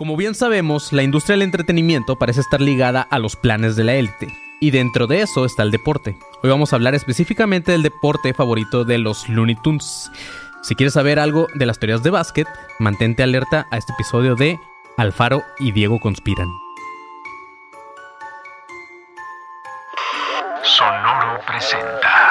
Como bien sabemos, la industria del entretenimiento parece estar ligada a los planes de la élite. Y dentro de eso está el deporte. Hoy vamos a hablar específicamente del deporte favorito de los Looney Tunes. Si quieres saber algo de las teorías de básquet, mantente alerta a este episodio de Alfaro y Diego conspiran. Sonoro presenta.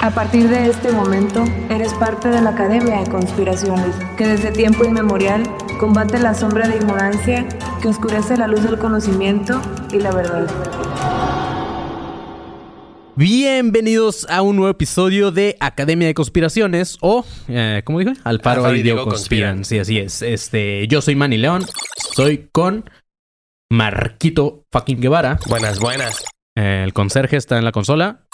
A partir de este momento, eres parte de la Academia de Conspiraciones, que desde tiempo inmemorial combate la sombra de ignorancia que oscurece la luz del conocimiento y la verdad. Bienvenidos a un nuevo episodio de Academia de Conspiraciones o, eh, ¿cómo dije? Alfaro Alfaro y Diego conspiran. conspiran. Sí, así es. Este, yo soy Manny León. Estoy con Marquito fucking Guevara. Buenas, buenas. Eh, el conserje está en la consola.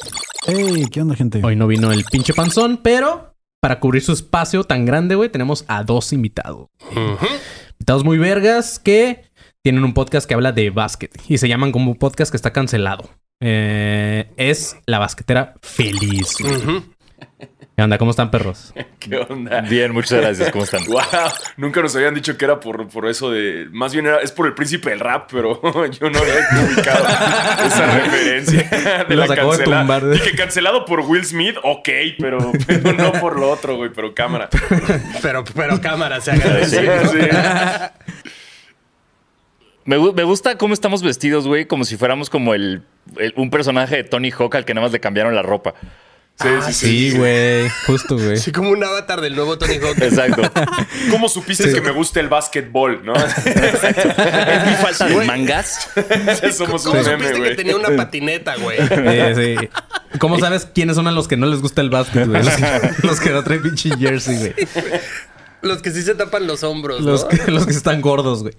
Hey, ¿qué onda, gente? Hoy no vino el pinche panzón, pero para cubrir su espacio tan grande, güey, tenemos a dos invitados. Invitados muy vergas que tienen un podcast que habla de básquet y se llaman como un podcast que está cancelado. Eh, es La Basquetera Feliz. güey. ¿Qué onda? ¿Cómo están, perros? ¿Qué onda? Bien, muchas gracias. ¿Cómo están? Wow, nunca nos habían dicho que era por, por eso de. Más bien era, es por el príncipe del rap, pero yo no había ubicado esa referencia. De Los la acabo de cancela- tumbar. Dije cancelado por Will Smith, ok, pero, pero no por lo otro, güey, pero cámara. Pero, pero cámara, se agradece. Sí. Me, gu- me gusta cómo estamos vestidos, güey, como si fuéramos como el, el- un personaje de Tony Hawk al que nada más le cambiaron la ropa. Sí, sí, sí. Sí, güey. Justo, güey. Sí, como un avatar del nuevo Tony Hawk. Exacto. ¿Cómo supiste que me gusta el básquetbol, no? es mi falta de mangas. Somos ¿Cómo un meme, supiste que güey. tenía una patineta, güey? Sí, sí. ¿Cómo sabes quiénes son a los que no les gusta el básquet, güey? Los que, los que no traen pinche jersey, güey. Los que sí se tapan los hombros, Los ¿no? que, los que están gordos, güey.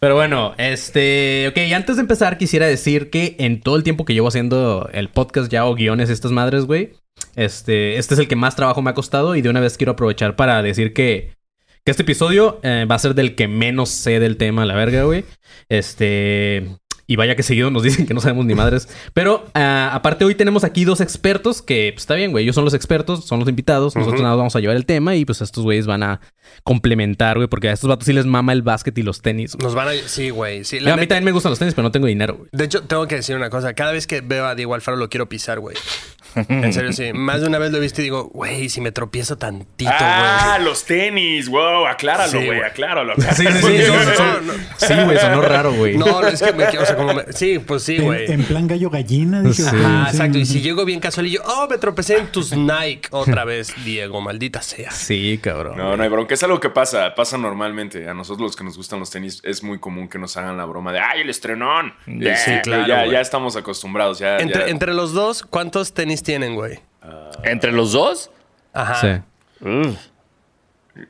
Pero bueno, este... Ok, antes de empezar quisiera decir que en todo el tiempo que llevo haciendo el podcast ya o guiones estas madres, güey. Este, este es el que más trabajo me ha costado y de una vez quiero aprovechar para decir que, que este episodio eh, va a ser del que menos sé del tema, la verga, güey. Este... Y vaya que seguido nos dicen que no sabemos ni madres. Pero ah, aparte hoy tenemos aquí dos expertos que pues, está bien, güey. Ellos son los expertos, son los invitados. Nosotros nada más vamos a llevar el tema y pues estos güeyes van a complementar, güey. Porque a estos vatos sí les mama el básquet y los tenis. güey. Nos van a... Sí, güey. Sí, a mí neta- también me gustan los tenis, pero no tengo dinero, güey. De hecho, tengo que decir una cosa. Cada vez que veo a Diego Alfaro lo quiero pisar, güey. En serio, sí. Más de una vez lo he visto y digo, güey, si me tropiezo tantito, Ah, güey. los tenis, wow, acláralo, güey, acláralo. Sí, sí, sí. No, son- no. Sí, güey, sonó raro, güey. No, es que me... O sea, como me- Sí, pues sí, güey. en plan gallo gallina, dije. Sí. Ah, sí. exacto. Y si llego bien casual y yo, oh, me tropecé en tus Nike otra vez, Diego, maldita sea. Sí, cabrón. No, no hay bronca. Es algo que pasa, pasa normalmente. A nosotros los que nos gustan los tenis es muy común que nos hagan la broma de ¡ay, el estrenón! Sí, claro, Ya, ya estamos acostumbrados. Ya, Entre, ya- entre los dos, ¿cuántos tenis tienen, güey? Entre los dos. Ajá. Sí. Uf.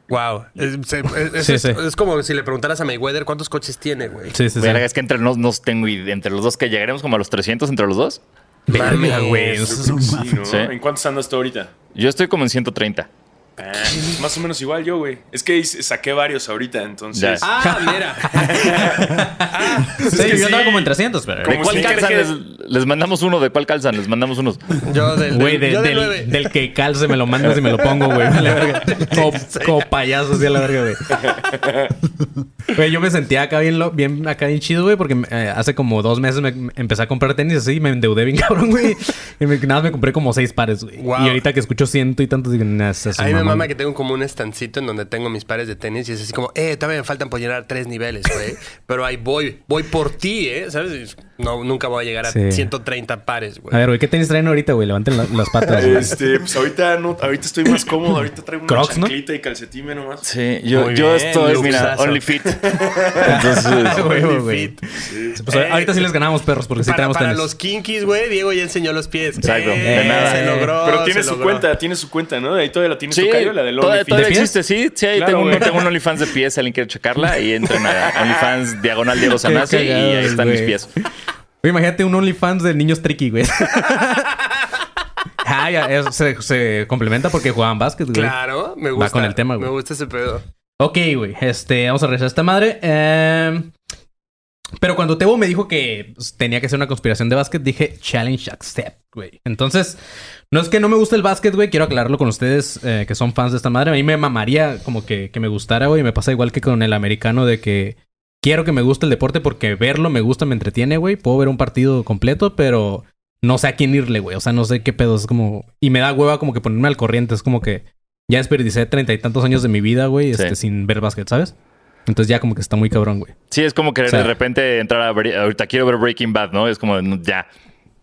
Wow. Es, es- es- Sí, es- sí. es como si le preguntaras a Mayweather cuántos coches tiene, güey. Sí, sí, sí. Verga, es que entre nos, nos tengo idea. Entre los dos que llegaremos como a los 300 entre los dos. Verga, güey. Sí, ¿no? Sí. ¿En cuántos andas tú ahorita? Yo estoy como en 130. Ah, más o menos igual yo, güey. Es que saqué varios ahorita, entonces. Ah, mira. Sí, que yo andaba sí. como en 300, pero... ¿De cuál sneaker calzan? Les, les mandamos uno. ¿De cuál calzan? Les mandamos unos. Yo del, Güey, del- de- yo del del, que calce me lo mandas y me lo pongo, güey. Vale, verga. Como, como payaso, así a la verga, güey. Güey, yo me sentía acá bien, lo- bien, acá bien chido, güey, porque eh, hace como dos meses me, me empecé a comprar tenis así y me endeudé bien cabrón, güey. Y me- nada más me compré como seis pares, güey. Wow. Y ahorita que escucho ciento y tantos, digo, nah, es me mama que tengo como un estancito en donde tengo mis pares de tenis y es así como, eh, todavía me faltan por llenar tres niveles, güey. Pero ahí voy, voy por ti, ¿eh? ¿Sabes? No, nunca voy a llegar a Sí. 130 pares, A güey. ver, güey, ¿qué tenis traen ahorita, güey? Levanten la- las patas, güey. Este, pues ahorita no, ahorita estoy más cómodo, ahorita traigo una Crocs, ¿no? chanclita y calcetín nomás. Sí, yo, Muy yo bien, estoy, mira, only fit. Entonces, Güey, Only güey. fit. Pues, ahorita sí les ganamos perros porque sí para traemos para tenis. los kinkies, güey, Diego ya enseñó los pies. Exacto, Eh, de nada. Se logró. Pero tiene su logró. cuenta, tiene su cuenta, ¿no? Ahí todavía la tiene Sí, su cayo, la del todavía, OnlyFans. todavía ¿De existe, sí. Sí, ahí Claro, tengo, un, güey. tengo un OnlyFans de pies, alguien quiere checarla y entren a OnlyFans diagonal Diego Sanasi y ahí están mis pies. Imagínate un OnlyFans de niños tricky, güey. ah, ya, eso se, se complementa porque jugaban básquet, güey. Claro, me gusta. con el tema, güey. Me gusta ese pedo. Ok, güey. Este, vamos a regresar a esta madre. Eh, pero cuando Tebo me dijo que pues, tenía que ser una conspiración de básquet, dije challenge accept, güey. Entonces, no es que no me guste el básquet, güey. Quiero aclararlo con ustedes eh, que son fans de esta madre. A mí me mamaría como que, que me gustara, güey. Me pasa igual que con el americano de que quiero que me guste el deporte porque verlo me gusta, me entretiene, güey. Puedo ver un partido completo, pero no sé a quién irle, güey. O sea, no sé qué pedo. Es como... Y me da hueva como que ponerme al corriente. Es como que ya desperdicé treinta y tantos años de mi vida, güey, Sí. este, sin ver básquet, ¿sabes? Entonces ya como que está muy cabrón, güey. Sí, es como O sea- de repente entrar a ver, ahorita quiero ver Breaking Bad, ¿no? Es como, ya.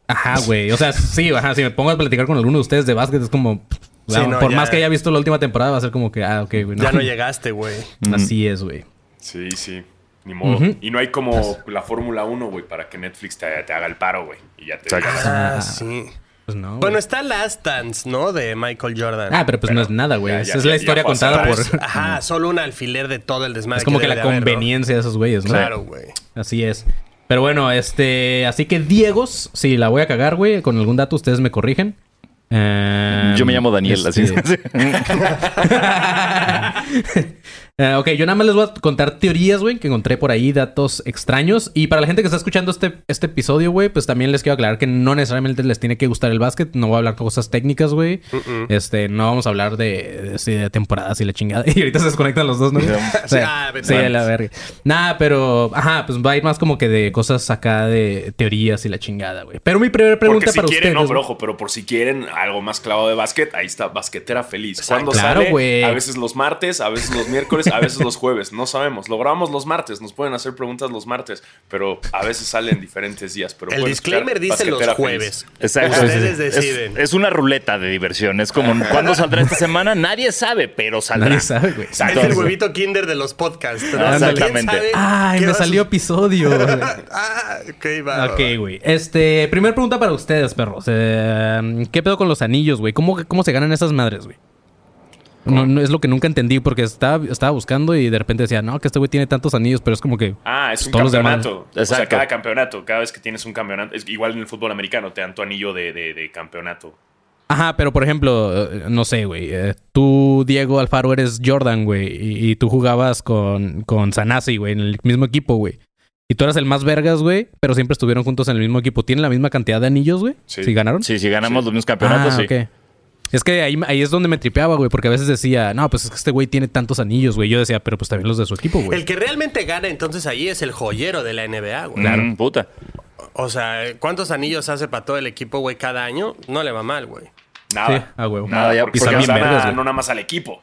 Ajá, güey. O sea, sí, ajá. Si me pongo a platicar con alguno de ustedes de básquet, es como... Sí, wow, no, por ya- más que haya visto la última temporada, va a ser como que, ah, ok, güey. Ya no llegaste, güey. Así es, güey. Sí, sí. Ni modo. Y no hay como la Fórmula 1, güey, para que Netflix te, te haga el paro, güey. Y ya te diga. Ah, Ah. sí. Pues no. Bueno, está Last Dance, ¿no? De Michael Jordan. Ah, pero pues no es nada, güey. Esa ya, es la historia contada por... es- ajá, solo un alfiler de todo el desmadre. Es como que la de haber, ¿no? conveniencia de esos güeyes, ¿no? Claro, güey. Así es. Pero bueno, este... Así que Diegos, si la voy a cagar, güey, con algún dato ustedes me corrigen. Yo me llamo Daniel, así. Eh, ok, yo nada más les voy a contar teorías, güey, que encontré por ahí, datos extraños. Y para la gente que está escuchando este, este episodio, güey, pues también les quiero aclarar que no necesariamente les tiene que gustar el básquet. No voy a hablar cosas técnicas, güey. Este, no vamos a hablar de, de, sí, de temporadas y la chingada. Y ahorita se desconectan los dos, ¿no? O sea, Ah, vete. sí, a la verga. Nada, pero, ajá, pues va a ir más como que de cosas acá de teorías y la chingada, güey. Pero mi primera pregunta si para quieren, ustedes. no, pero ojo, pero por si quieren algo más clavado de básquet, ahí está Basquetera Feliz. ¿Cuándo Claro, sale? güey. A veces los martes, a veces los miércoles, a veces los jueves. No sabemos. Lo grabamos los martes, nos pueden hacer preguntas los martes, pero a veces salen diferentes días. Pero El disclaimer dice los jueves. Exacto. Ustedes Es- deciden. Es, una ruleta de diversión. Es como, ¿cuándo saldrá esta semana? Nadie sabe, pero saldrá. Nadie sabe, güey. Es el huevito kinder de los podcasts. ¿no? Ah, O sea, ¿quién exactamente. Ay, me salió episodio. ah, ok, va. Ok, güey. Este, primera pregunta para ustedes, perros. Eh, ¿Qué pedo con los anillos, güey? ¿Cómo, ¿Cómo se ganan esas madres, güey? No, no, es lo que nunca entendí porque estaba, estaba buscando y de repente decía, no, que este güey tiene tantos anillos, pero es como que. Ah, es un Todos los demás. campeonato. O sea, cada campeonato, cada vez que tienes un campeonato, es igual en el fútbol americano, te dan tu anillo de, de- de campeonato. Ajá, pero por ejemplo, eh, no sé, güey. eh, tú, Diego Alfaro, eres Jordan, güey. Y, y tú jugabas con, con Sanasi, güey, en el mismo equipo, güey. Y tú eras el más vergas, güey, pero siempre estuvieron juntos en el mismo equipo. ¿Tienen la misma cantidad de anillos, güey? Sí. ¿Sí ganaron? Sí, si ganamos los mismos campeonatos, ah, sí. ok. Es que ahí, ahí es donde me tripeaba, güey, porque a veces decía, no, pues es que este güey tiene tantos anillos, güey. Yo decía, pero pues también los de su equipo, güey. El que realmente gana entonces ahí es el joyero de la NBA, güey. Claro. puta. O sea, ¿cuántos anillos hace para todo el equipo, güey, cada año? No le va mal, güey. Nada. Sí, ah, huevo. Nada, ya, porque los bien güey. no nada más al equipo.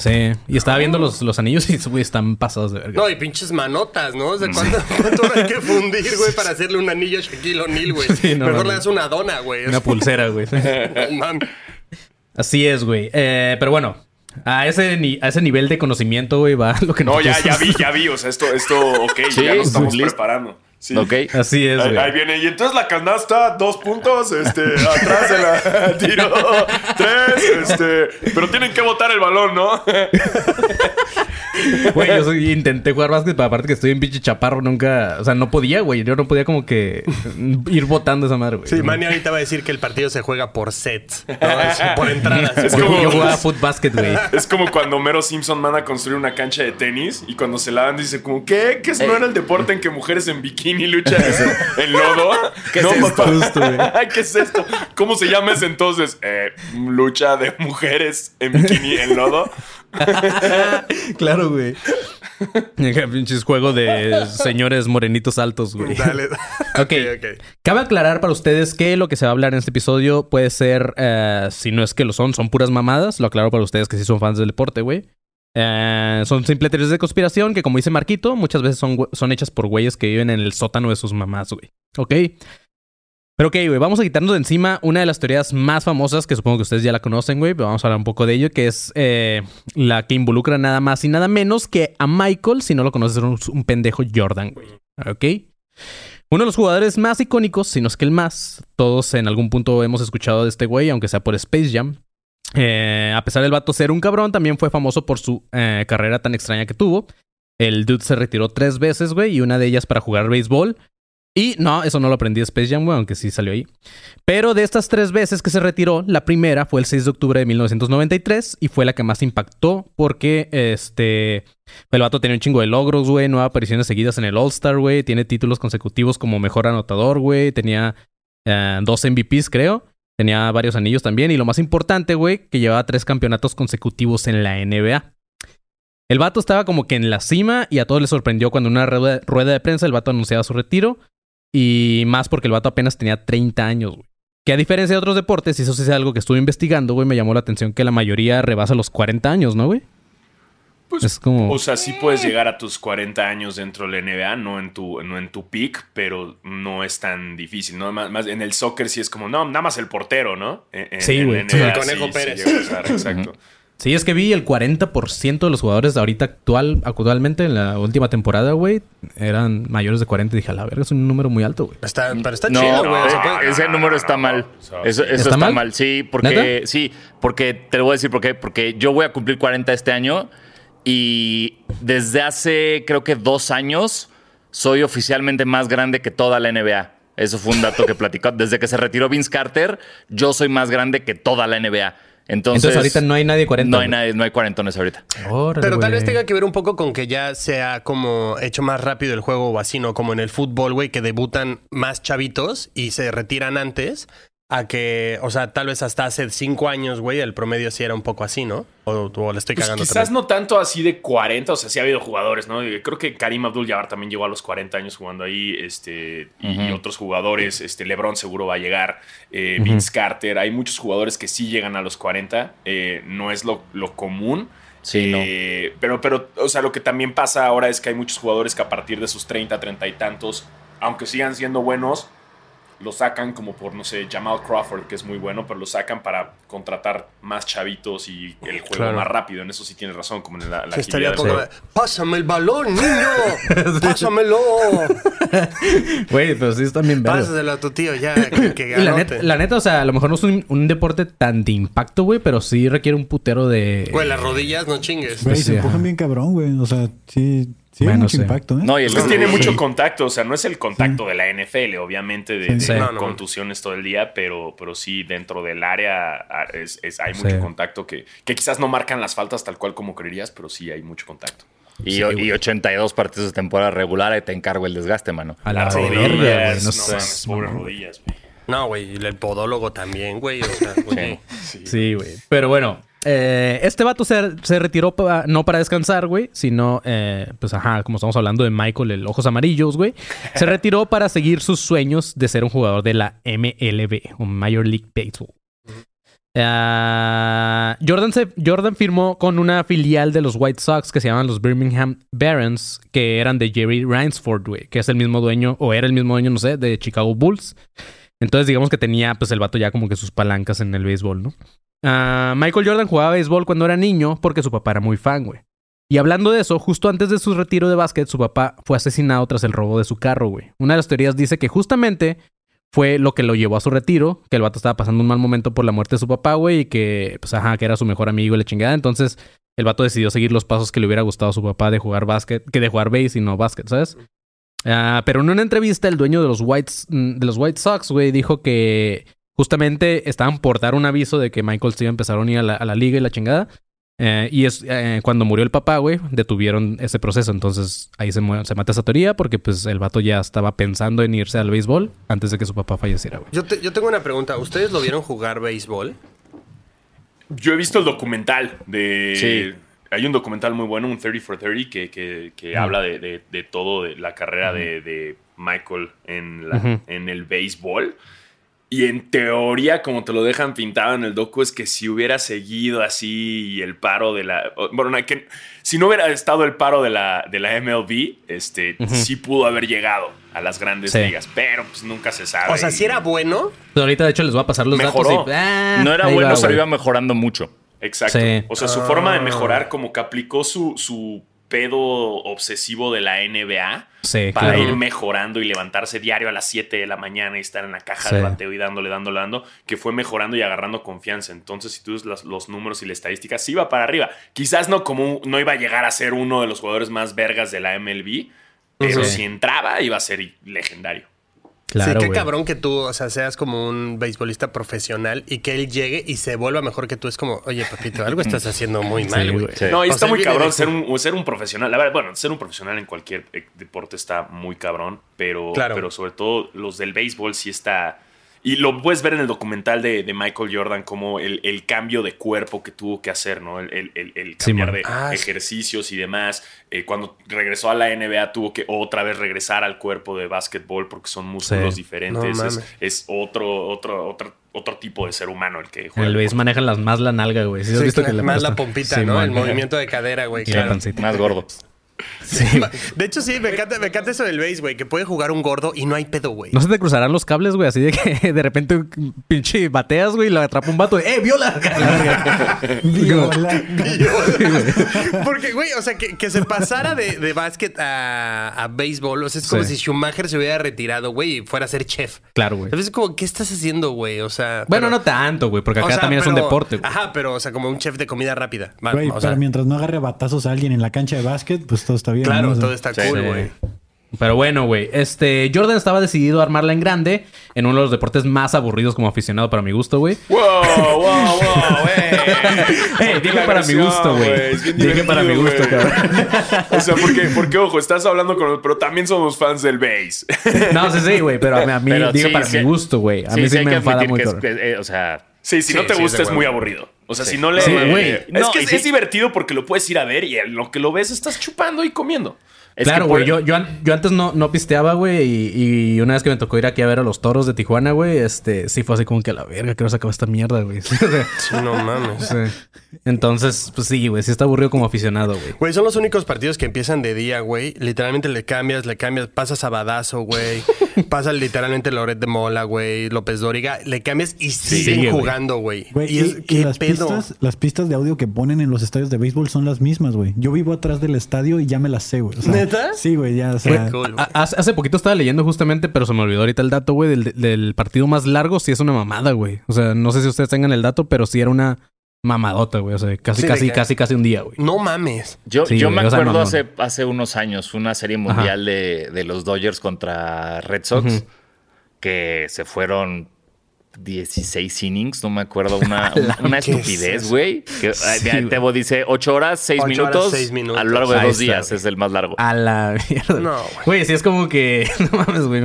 Sí, y estaba viendo los, los anillos y, güey, están pasados de verga. No, y pinches manotas, ¿no? O sea, ¿cuánto, cuánto hay que fundir, güey, para hacerle un anillo a Shaquille O'Neal, güey? Sí, no, Mejor no. le das una dona, güey. Una pulsera, güey. No. Así es, güey. Eh, pero bueno, a ese, ni- a ese nivel de conocimiento, güey, va lo que No, ya, ya vi, ya vi. O sea, esto, esto, ok, Sí, ya nos estamos listo. preparando. Sí. Ok. Así es, ahí viene. Y entonces la canasta, dos puntos, este, atrás de la tiro, tres, este. Pero tienen que botar el balón, ¿no? Güey, yo soy- intenté jugar básquet, pero aparte que estoy en pinche chaparro, nunca... O sea, no podía, güey. Yo no podía como que ir botando esa madre, güey. Sí, Manny ahorita va a decir que el partido se juega por sets, ¿no? Es por entradas. Es Yo, como- yo jugaba foot basket, güey. Es como cuando Homero Simpson manda a construir una cancha de tenis y cuando se la dan dice como, ¿qué? ¿Que no era el deporte en que mujeres en bikini luchan en lodo? ¿Qué no, es esto? papá. Justo, güey. ¿Qué es esto? ¿Cómo se llama ese entonces? Eh, lucha de mujeres en bikini en lodo. Claro, güey. Pinches juego de señores morenitos altos, güey. Dale. Ok. Cabe aclarar para ustedes que lo que se va a hablar en este episodio puede ser, eh, si no es que lo son, son puras mamadas. Lo aclaro para ustedes que sí son fans del deporte, güey. Eh, son simples teorías de conspiración que, como dice Marquito, muchas veces son, son hechas por güeyes que viven en el sótano de sus mamás, güey. ¿Ok? Pero ok, güey, vamos a quitarnos de encima una de las teorías más famosas, que supongo que ustedes ya la conocen, güey, pero vamos a hablar un poco de ello, que es eh, la que involucra nada más y nada menos que a Michael, si no lo conoces, es un, un pendejo Jordan, güey. ¿Ok? Uno de los jugadores más icónicos, si no es que el más, todos en algún punto hemos escuchado de este güey, aunque sea por Space Jam. Eh, a pesar del vato ser un cabrón, también fue famoso por su eh, carrera tan extraña que tuvo. El dude se retiró tres veces, güey, y una de ellas para jugar béisbol. Y no, eso no lo aprendí de Space Jam, aunque sí salió ahí. Pero de estas tres veces que se retiró, la primera fue el 6 de octubre de 1993 y fue la que más impactó porque este el vato tenía un chingo de logros, güey, nueve apariciones seguidas en el All-Star, güey, tiene títulos consecutivos como mejor anotador, güey, tenía eh, dos MVPs, creo. Tenía varios anillos también y lo más importante, güey, que llevaba tres campeonatos consecutivos en la NBA. El vato estaba como que en la cima y a todos les sorprendió cuando en una rueda de prensa el vato anunciaba su retiro. Y más porque el vato apenas tenía 30 años, güey. Que a diferencia de otros deportes, y eso sí es algo que estuve investigando, güey, me llamó la atención que la mayoría rebasa los 40 años, ¿no, güey? Pues, Es como- O sea, sí puedes llegar a tus 40 años dentro de la NBA, no en tu, no en tu peak, pero no es tan difícil, ¿no? Más, más en el soccer sí es como, no, nada más el portero, ¿no? En- en- Sí, en güey. NBA El Conejo sí- sí Pérez. exacto. Sí, es que vi el 40% de los jugadores ahorita actual, actualmente en la última temporada, güey, eran mayores de 40. Y dije, a la verga, es un número muy alto, güey. Está, pero está No, chido, güey. ese número está mal. Eso, ¿Está está, mal? mal? Sí, porque ¿Neta? sí, porque te lo voy a decir por qué. Porque yo voy a cumplir 40 este año y desde hace creo que dos años soy oficialmente más grande que toda la NBA. Eso fue un dato que platicó. Desde que se retiró Vince Carter, yo soy más grande que toda la NBA. Entonces, Entonces, ahorita no hay nadie 40. no hay nadie, no hay cuarentones ahorita. Órale, Pero tal vez tenga que ver un poco con que ya se ha como hecho más rápido el juego o así, ¿no? Como en el fútbol, güey, que debutan más chavitos y se retiran antes. A que, o sea, tal vez hasta hace cinco años, güey, el promedio sí era un poco así, ¿no? O, o le estoy Pues cagando. quizás también. no tanto así de 40, o sea, sí ha habido jugadores, ¿no? Creo que Karim Abdul-Jabbar también llegó a los 40 años jugando ahí, este, y otros jugadores, este, LeBron seguro va a llegar, eh, Vince Carter, hay muchos jugadores que sí llegan a los 40, eh, no es lo, lo común. Sí, no. Eh, pero, pero, o sea, lo que también pasa ahora es que hay muchos jugadores que a partir de sus 30, 30 y tantos, aunque sigan siendo buenos, lo sacan como por, no sé, Jamal Crawford, que es muy bueno, pero lo sacan para contratar más chavitos y el juego Claro. más rápido. En eso sí tienes razón, como en la, la estaría juego. Pásame el balón, niño. Pásamelo. Güey, pero sí están bien vergas. Pásaselo a tu tío ya. Que, que la neta, la neta, o sea, a lo mejor no es un, un deporte tan de impacto, güey, pero sí requiere un putero de... Güey, las rodillas, no chingues. Güey, Sí, se empujan bien cabrón, güey. O sea, sí, sí Bueno, mucho sí. impacto, ¿eh? No, y el Pues tiene Sí. mucho contacto, o sea, no es el contacto de la NFL, obviamente, de, Sí. de Sí. No, no. contusiones todo el día, pero, pero sí, dentro del área ah, es- es- hay Sí. mucho contacto que, que quizás no marcan las faltas tal cual como creerías, pero sí hay mucho contacto. Y, Sí, y güey. 82 partidos de temporada regular, ahí te encargo el desgaste, mano. A la Las verga, rodillas, güey. No no seas pobres rodillas, güey. No, güey, y el podólogo también, güey. O sea, oye. Sí, güey. Pero bueno, eh, este vato se, se retiró no para descansar, güey, sino, eh, pues ajá, como estamos hablando de Michael, el Ojos Amarillos, güey. Se retiró para seguir sus sueños de ser un jugador de la MLB, o Major League Baseball. Ah, Jordan, se- Jordan firmó con una filial de los White Sox que se llaman los Birmingham Barons, que eran de Jerry Reinsford, güey, que es el mismo dueño, o era el mismo dueño, no sé, de Chicago Bulls. Entonces, digamos que tenía, pues, el vato ya como que sus palancas en el béisbol, ¿no? Ah, Michael Jordan jugaba béisbol cuando era niño porque su papá era muy fan, güey. Y hablando de eso, justo antes de su retiro de básquet, su papá fue asesinado tras el robo de su carro, güey. Una de las teorías dice que justamente fue lo que lo llevó a su retiro, que el vato estaba pasando un mal momento por la muerte de su papá, güey, y que, pues, ajá, que era su mejor amigo y la chingada. Entonces, el vato decidió seguir los pasos que le hubiera gustado a su papá de jugar básquet, que de jugar base y no básquet, ¿sabes? Ah, pero en una entrevista, el dueño de los White, de los White Sox, güey, dijo que justamente estaban por dar un aviso de que Michael se iba a empezar a unir a la, a la liga y la chingada. Eh, y es eh, cuando murió el papá, güey, detuvieron ese proceso. Entonces ahí se, se mata esa teoría porque pues el vato ya estaba pensando en irse al béisbol antes de que su papá falleciera, güey. Yo, te- yo tengo una pregunta. ¿Ustedes lo vieron jugar béisbol? Yo he visto el documental de... Sí. Hay un documental muy bueno, un 30 for 30, que, que, que habla de, de- de todo, de la carrera de, de Michael en, la- Ujú. en el béisbol. Y en teoría, como te lo dejan pintado en el docu, es que si hubiera seguido así el paro de la... Bueno, no, que, si no hubiera estado el paro de la, de la MLB, este, sí pudo haber llegado a las grandes Sí. ligas, pero pues nunca se sabe. O sea, si era bueno. Pero ahorita, de hecho, les voy a pasar los Mejoró. datos. y- ah, No era bueno, va, güey. iba mejorando mucho. Exacto. Sí. O sea, su forma de mejorar, como que aplicó su, su pedo obsesivo de la NBA Sí, para claro. ir mejorando y levantarse diario a las 7 de la mañana y estar en la caja Sí. de bateo y dándole, dándole, dando, que fue mejorando y agarrando confianza. Entonces, si tú ves los números y la estadística, sí iba para arriba. Quizás no como no iba a llegar a ser uno de los jugadores más vergas de la MLB, pero Sí. si entraba iba a ser legendario. Claro, sí, qué cabrón que tú, o sea, seas como un beisbolista profesional y que él llegue y se vuelva mejor que tú. Es como, oye, papito, algo estás haciendo muy mal, güey. Sí. No, y O está sea, muy cabrón ser un, ser un profesional. La verdad, bueno, ser un profesional en cualquier eh, deporte está muy cabrón, pero, Claro. pero sobre todo los del béisbol sí está. Y lo puedes ver en el documental de, de Michael Jordan, como el, el cambio de cuerpo que tuvo que hacer, ¿no? El, el- el- Sí, cambiar de Ah, sí. ejercicios y demás. Eh, cuando regresó a la NBA tuvo que otra vez regresar al cuerpo de básquetbol porque son músculos Sí. diferentes. No es, es otro, otro, otro, otro tipo de ser humano el que juega. el base manejan las más la nalga, güey. ¿Sí has visto claro, que le más la pompita, Sí, ¿no? man. El movimiento de cadera, güey. Claro. Más gordo. Sí. De hecho, sí, me encanta, me encanta eso del base, güey. Que puede jugar un gordo y no hay pedo, güey. No se te cruzarán los cables, güey, así de que de repente pinche bateas, güey, y lo atrapa un vato. ¡Eh, viola! La verga. Viola. Porque, güey, o sea, que, que se pasara de, de básquet a, a béisbol. O sea, es como Sí. si Schumacher se hubiera retirado, güey, y fuera a ser chef. Claro, güey. Veces como, ¿qué estás haciendo, güey? O sea... Bueno, pero- no tanto, güey, porque o acá sea, también es un pero- deporte, güey. Ajá, pero, o sea, como un chef de comida rápida. Güey, o pero sea, mientras no agarre batazos a alguien en la cancha de básquet, pues todo está bien. ¿no? claro, O sea, todo está Sí. cool, Sí. güey. Pero bueno, güey. Este, Jordan estaba decidido a armarla en grande en uno de los deportes más aburridos como aficionado para mi gusto, güey. ¡Wow, wow, wow! ¡Eh! Eh, dije para mi gusto, güey. Dije para mi gusto, güey. cabrón. O sea, porque, porque, ojo, estás hablando con... Pero también somos fans del base. No, sí, sí, güey, pero a mí, a mí Pero dije sí, para sí. mi gusto, güey. A Sí, mí sí, hay me enfada muy que es- cabrón. que, eh, o sea, Sí, si Sí, no te sí, gusta es muy aburrido. O sea, Sí. si no le... Sí, eh, güey. Es No, que es, sí- es divertido porque lo puedes ir a ver y en lo que lo ves estás chupando y comiendo. Es claro, por- güey. Yo, yo, an- yo antes no, no pisteaba, güey. Y, y una vez que me tocó ir aquí a ver a los toros de Tijuana, güey, este, sí fue así como que a la verga, que no se acaba esta mierda, güey. Sí, o sea, Sí, no mames. sí. Entonces, pues sí, güey, sí está aburrido como aficionado, güey. Güey, son los únicos partidos que empiezan de día, güey. Literalmente le cambias, le cambias, pasas a Badazo, güey. pasas literalmente Loret de Mola, güey. López Dóriga. Le cambias y siguen güey. jugando, güey. Güey, Y y, es, y ¿qué las, pedo? pistas, las pistas de audio que ponen en los estadios de béisbol son las mismas, güey. Yo vivo atrás del estadio y ya me las sé, güey. O sea, ¿Neta? Sí, güey, ya, o sea... Cool, Hace, hace poquito estaba leyendo justamente, pero se me olvidó ahorita el dato, güey, del, del partido más largo. Sí es una mamada, güey. O sea, no sé si ustedes tengan el dato, pero sí era una mamadota, güey. O sea, casi, Sí, casi, que- casi, casi un día, güey. No mames. Yo, Sí, yo güey, me o sea, acuerdo hace, hace unos años, una serie mundial de, de los Dodgers contra Red Sox, que se fueron 16 innings, no me acuerdo, una, una, una ¿qué es estupidez, güey. Sí, eh. Tebo dice 8 horas, 6 Ocho horas, minutos, seis minutos. a lo largo de Ahí dos está, días, güey. es el más largo. A la mierda. No, güey. Güey, sí es como que... No mames, güey.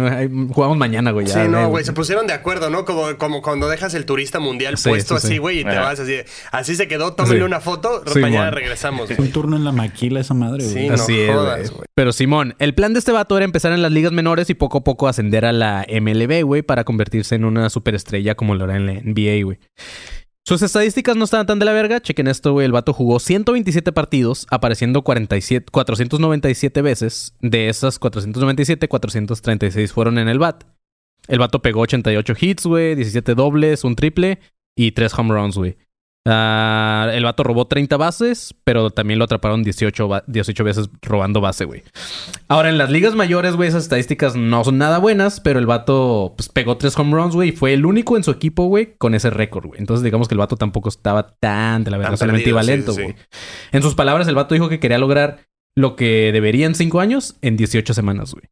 Jugamos mañana, güey. Sí, no, güey, se pusieron de acuerdo, ¿no? Como, como cuando dejas el turista mundial Sí, puesto sí, así, sí. güey, y te Ajá. vas así. Así se quedó, tómenle Sí. una foto, Sí, mañana regresamos. Es un turno en la maquila esa madre, güey. Sí, no Así es, jodas, güey. güey. Pero Simón, el plan de este vato era empezar en las ligas menores y poco a poco ascender a la MLB, güey, para convertirse en una superestrella como lo era en la NBA, güey. Sus estadísticas no estaban tan de la verga. Chequen esto, güey. El vato jugó 127 partidos, apareciendo 47, 497 veces. De esas 497, 436 fueron en el bat. El vato pegó 88 hits, güey, 17 dobles, un triple y 3 home runs, güey. Ah, el vato robó 30 bases, pero también lo atraparon 18, ba- 18 veces robando base, güey. Ahora, en las ligas mayores, güey, esas estadísticas no son nada buenas, pero el vato pues, pegó 3 home runs, güey, y fue el único en su equipo, güey, con ese récord, güey. Entonces, digamos que el vato tampoco estaba tan de la verga, Tan solamente iba lento, sí, sí. güey. En sus palabras, el vato dijo que quería lograr lo que debería en 5 años en 18 semanas, güey.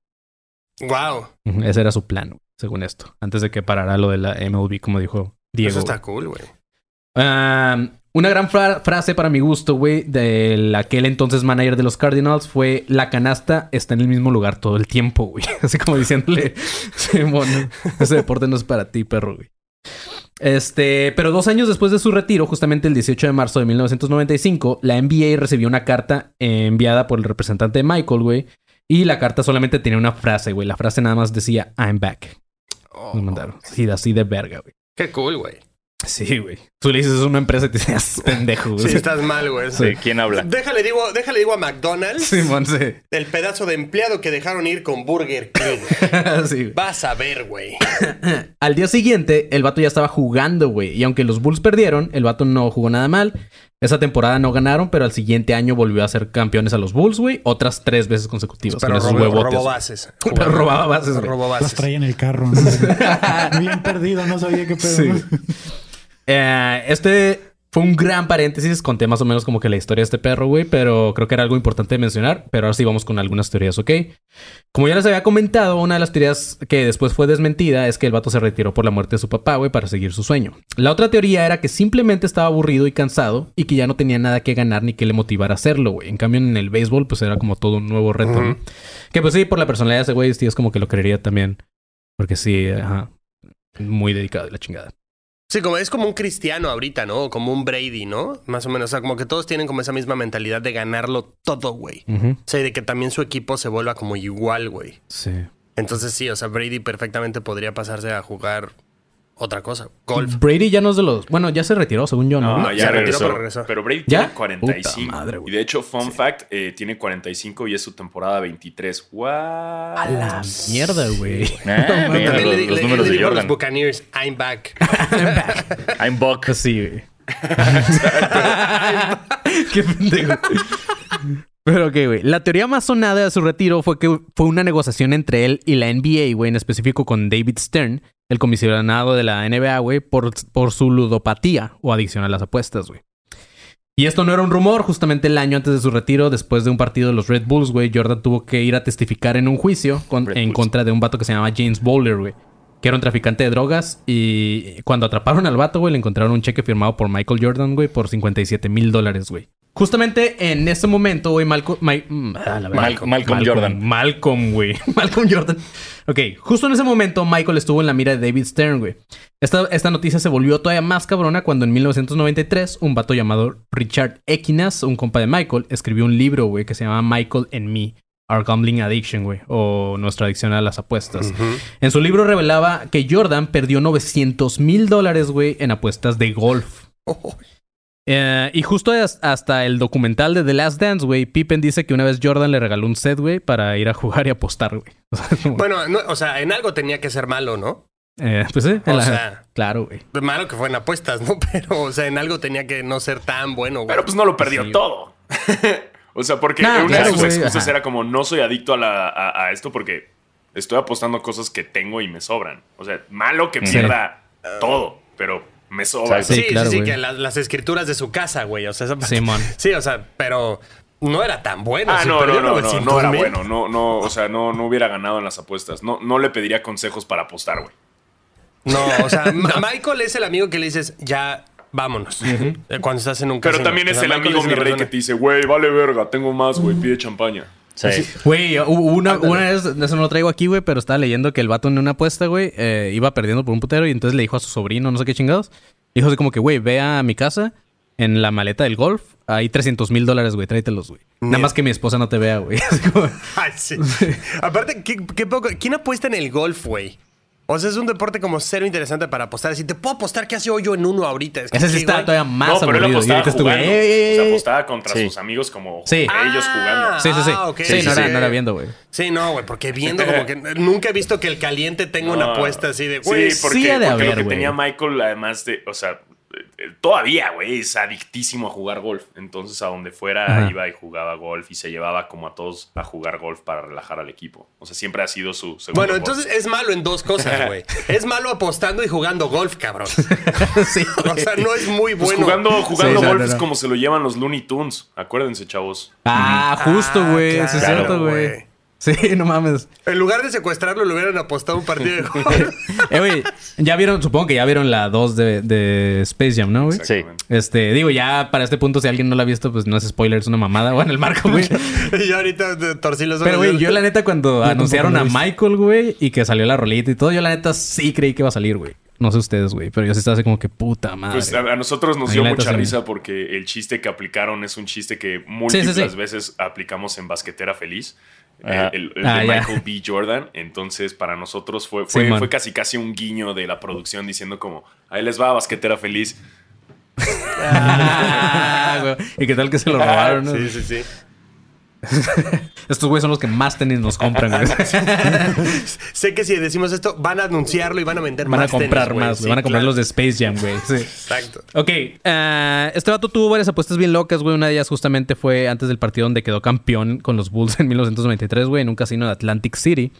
Wow. Ese era su plan, según esto. Antes de que parara lo de la MLB, como dijo Diego. Eso está cool, güey. Una gran fra- frase para mi gusto, güey, del aquel entonces manager de los Cardinals fue: La canasta está en el mismo lugar todo el tiempo, güey. Así como diciéndole: Simón, ese deporte no es para ti, perro, güey. Este, pero dos años después de su retiro, justamente el 18 de marzo de 1995, la NBA recibió una carta enviada por el representante de Michael, güey. Y la carta solamente tenía una frase, güey. La frase nada más decía: I'm back. Oh, Nos mandaron. Sí, así de verga, güey. Qué cool, güey. Sí, güey. Tú le dices es una empresa y te dices pendejo, güey. Sí, estás mal, güey. Sí, ¿Quién habla? Déjale digo, déjale digo a McDonald's Simón, sí. el pedazo de empleado que dejaron ir con Burger King. sí, güey. Vas a ver, güey. Al día siguiente, el vato ya estaba jugando, güey. Y aunque los Bulls perdieron, el vato no jugó nada mal. Esa temporada no ganaron, pero al siguiente año volvió a ser campeones a los Bulls, güey. Otras tres veces consecutivas. Pero con esos robó, bases. Pero robaba bases, güey. Robó Las traía en el carro, ¿no? Bien perdido, no sabía qué pedo. Sí. ¿no? Eh, este fue un gran paréntesis. Conté más o menos como que la historia de este perro, güey. Pero creo que era algo importante de mencionar. Pero ahora sí vamos con algunas teorías, ¿ok? Como ya les había comentado, una de las teorías que después fue desmentida es que el vato se retiró por la muerte de su papá, güey, para seguir su sueño. La otra teoría era que simplemente estaba aburrido y cansado y que ya no tenía nada que ganar ni que le motivara a hacerlo, güey. En cambio, en el béisbol, pues era como todo un nuevo reto, ¿no? Que pues sí, por la personalidad de ese güey, sí es como que lo creería también. Porque sí, ajá. Muy dedicado y la chingada. Sí, como es como un cristiano ahorita, ¿no? Como un Brady, ¿no? Más o menos. O sea, como que todos tienen como esa misma mentalidad de ganarlo todo, güey. Ujú. O sea, y de que también su equipo se vuelva como igual, güey. Sí. Entonces sí, o sea, Brady perfectamente podría pasarse a jugar otra cosa. Golf. Brady ya no es de los. Bueno, ya se retiró, según yo, ¿no? No, se ya retiró, regresó. pero regresó. Pero Brady ¿Ya? tiene 45. Puta madre, güey. y de hecho, fun fact, eh, tiene 45 y es su temporada 23. ¡What! A la mierda, güey. También los, le, los le- números le de a los Jordan. Buccaneers, I'm back. I'm Buck. Sí, güey. Qué pendejo. Pero ok, güey. La teoría más sonada de su retiro fue que fue una negociación entre él y la NBA, güey, en específico con David Stern, el comisionado de la NBA, güey, por, por su ludopatía o adicción a las apuestas, güey. Y esto no era un rumor, justamente el año antes de su retiro, después de un partido de los Red Bulls, güey, Jordan tuvo que ir a testificar en un juicio con- en Bulls. contra de un vato que se llamaba James Bowler, güey. Que era un traficante de drogas y cuando atraparon al vato, güey, le encontraron un cheque firmado por Michael Jordan, güey, por 57 mil dólares, güey. Justamente en ese momento, güey, Malcolm... Mm, ah, la verga. Mal- Malcolm Jordan. Malcolm, güey. Malcolm Jordan. Ok, justo en ese momento Michael estuvo en la mira de David Stern, güey. Esta, esta noticia se volvió todavía más cabrona cuando en 1993 un vato llamado Richard Equinas, un compa de Michael, escribió un libro, güey, que se llama Michael and Me, Our Gambling Addiction, güey, o nuestra adicción a las apuestas. En su libro revelaba que Jordan perdió 900 mil dólares, güey, en apuestas de golf. Eh, y justo as- hasta el documental de The Last Dance, güey, Pippen dice que una vez Jordan le regaló un set, güey, para ir a jugar y apostar, güey. O sea, como- Bueno, no, o sea, en algo tenía que ser malo, ¿no? eh, pues sí, O la- sea- claro, güey. Malo que fue en apuestas, ¿no? Pero, o sea, en algo tenía que no ser tan bueno, güey. Pero pues no lo perdió Sí. todo. o sea, porque Nah, una claro, de sus excusas ajá. era como, no soy adicto a, la- a- a esto porque estoy apostando cosas que tengo y me sobran. O sea, malo que Sí. pierda todo, pero me sobra. Exacto. sí, Sí, sí, claro, sí, güey. que las, las escrituras de su casa, güey. O sea, esa parte- Simón. Sí, o sea, pero no era tan bueno. Ah, Si no, no, no, no, 900 no era bueno. No, no, o sea, no, no hubiera ganado en las apuestas. No, no le pediría consejos para apostar, güey. No, o sea, Ma- Michael es el amigo que le dices, ya, vámonos. Eh, Cuando estás en un Pero casino. también O es sea, el Michael amigo mi rey que te dice, güey, vale verga, tengo más, güey, pide champaña. Sí. Güey, una, una vez, eso no lo traigo aquí, güey, pero estaba leyendo que el vato en una apuesta, güey, eh, iba perdiendo por un putero y entonces le dijo a su sobrino, no sé qué chingados, dijo así como que, güey, ve a mi casa en la maleta del golf, hay 300 mil dólares, güey, tráetelos, güey. Nada más que mi esposa no te vea, güey. Así como- Ay, sí. Aparte, ¿qué, qué poco... ¿quién apuesta en el golf, güey? O sea, es un deporte como cero interesante para apostar. Así, te puedo apostar que hace hoyo en uno ahorita. Es que, Ese sí ¿qué, está todavía más no, pero él aburrido. Apostaba ahorita estuve, jugando. "Ey, ey, O sea, ey". apostaba contra Sí. sus amigos como Sí. ellos jugando. Sí, sí, sí. Ah, ok. Sí, Sí, no, sí. Era, no era viendo, güey. Sí, no, güey, porque viendo como que nunca he visto que el caliente tenga una No. apuesta así de, güey, Sí, porque, sí ha de porque haber, lo que güey. tenía Michael, además de, o sea, todavía, güey, es adictísimo a jugar golf. Entonces, a donde fuera Ajá. iba y jugaba golf y se llevaba como a todos a jugar golf para relajar al equipo. O sea, siempre ha sido su segundo Bueno, entonces es malo en dos cosas, güey. es malo apostando y jugando golf, cabrón. sí, O sea, no es muy Pues bueno. jugando, jugando Sí, no, golf no, es como se lo llevan los Looney Tunes. Acuérdense, chavos. Ah, justo, Ah, güey. sí, es cierto, güey. Sí, no mames. En lugar de secuestrarlo, le hubieran apostado un partido de golf. Eh, güey, ya vieron, supongo que ya vieron la 2 de, de Space Jam, ¿no, güey? Exactamente. Este, digo, ya para este punto, si alguien no la ha visto, pues no es spoiler, es una mamada, güey, en el marco, güey. y yo ahorita torcí los ojos. Pero, güey, yo la neta, cuando anunciaron a. Michael, güey, y que salió la rolita y todo, yo la neta sí creí que iba a salir, güey. No sé ustedes, güey, pero yo sí estaba así como que puta madre. Pues a, a nosotros nos dio mucha me- risa porque el chiste que aplicaron es un chiste que múltiples sí, sí. veces aplicamos en Basquetera Feliz. Ajá. El, el Ah, de. Michael B. Jordan. Entonces, para nosotros fue, fue, fue casi casi un guiño de la producción diciendo como, ahí les va Basquetera Feliz. Ah. ¿Y qué tal que se lo robaron, no? Sí, sí, sí. Estos güeyes son los que más tenis nos compran, güey. Sé que si decimos esto, van a anunciarlo y van a vender Van a más. tenis, comprar güey. más, Sí, güey. Van a comprar claro. los de Space Jam, güey. Sí. Exacto. Ok, eh, este vato tuvo varias apuestas bien locas, güey. Una de ellas justamente fue antes del partido donde quedó campeón con los Bulls en 1993, güey, en un casino de Atlantic City.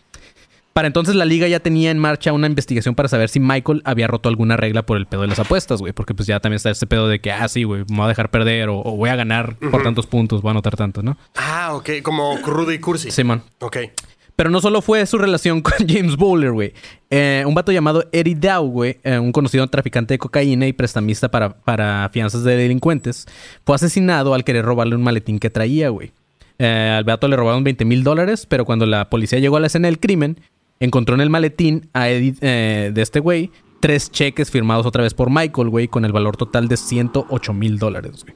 Para entonces la liga ya tenía en marcha una investigación para saber si Michael había roto alguna regla por el pedo de las apuestas, güey. Porque pues ya también está este pedo de que, ah, sí, güey, me voy a dejar perder o, o voy a ganar por tantos puntos, voy a anotar tanto, ¿no? Ah, ok. Como Rudy Cursi. Simón. Ok. Pero no solo fue su relación con James Bowler, güey. Eh, un vato llamado Eddie Dow, güey, eh, un conocido traficante de cocaína y prestamista para, para fianzas de delincuentes, fue asesinado al querer robarle un maletín que traía, güey. Eh, al vato le robaron 20 mil dólares, pero cuando la policía llegó a la escena del crimen, encontró en el maletín a eh, de este güey tres cheques firmados otra vez por Michael, güey, con el valor total de 108 mil dólares, güey.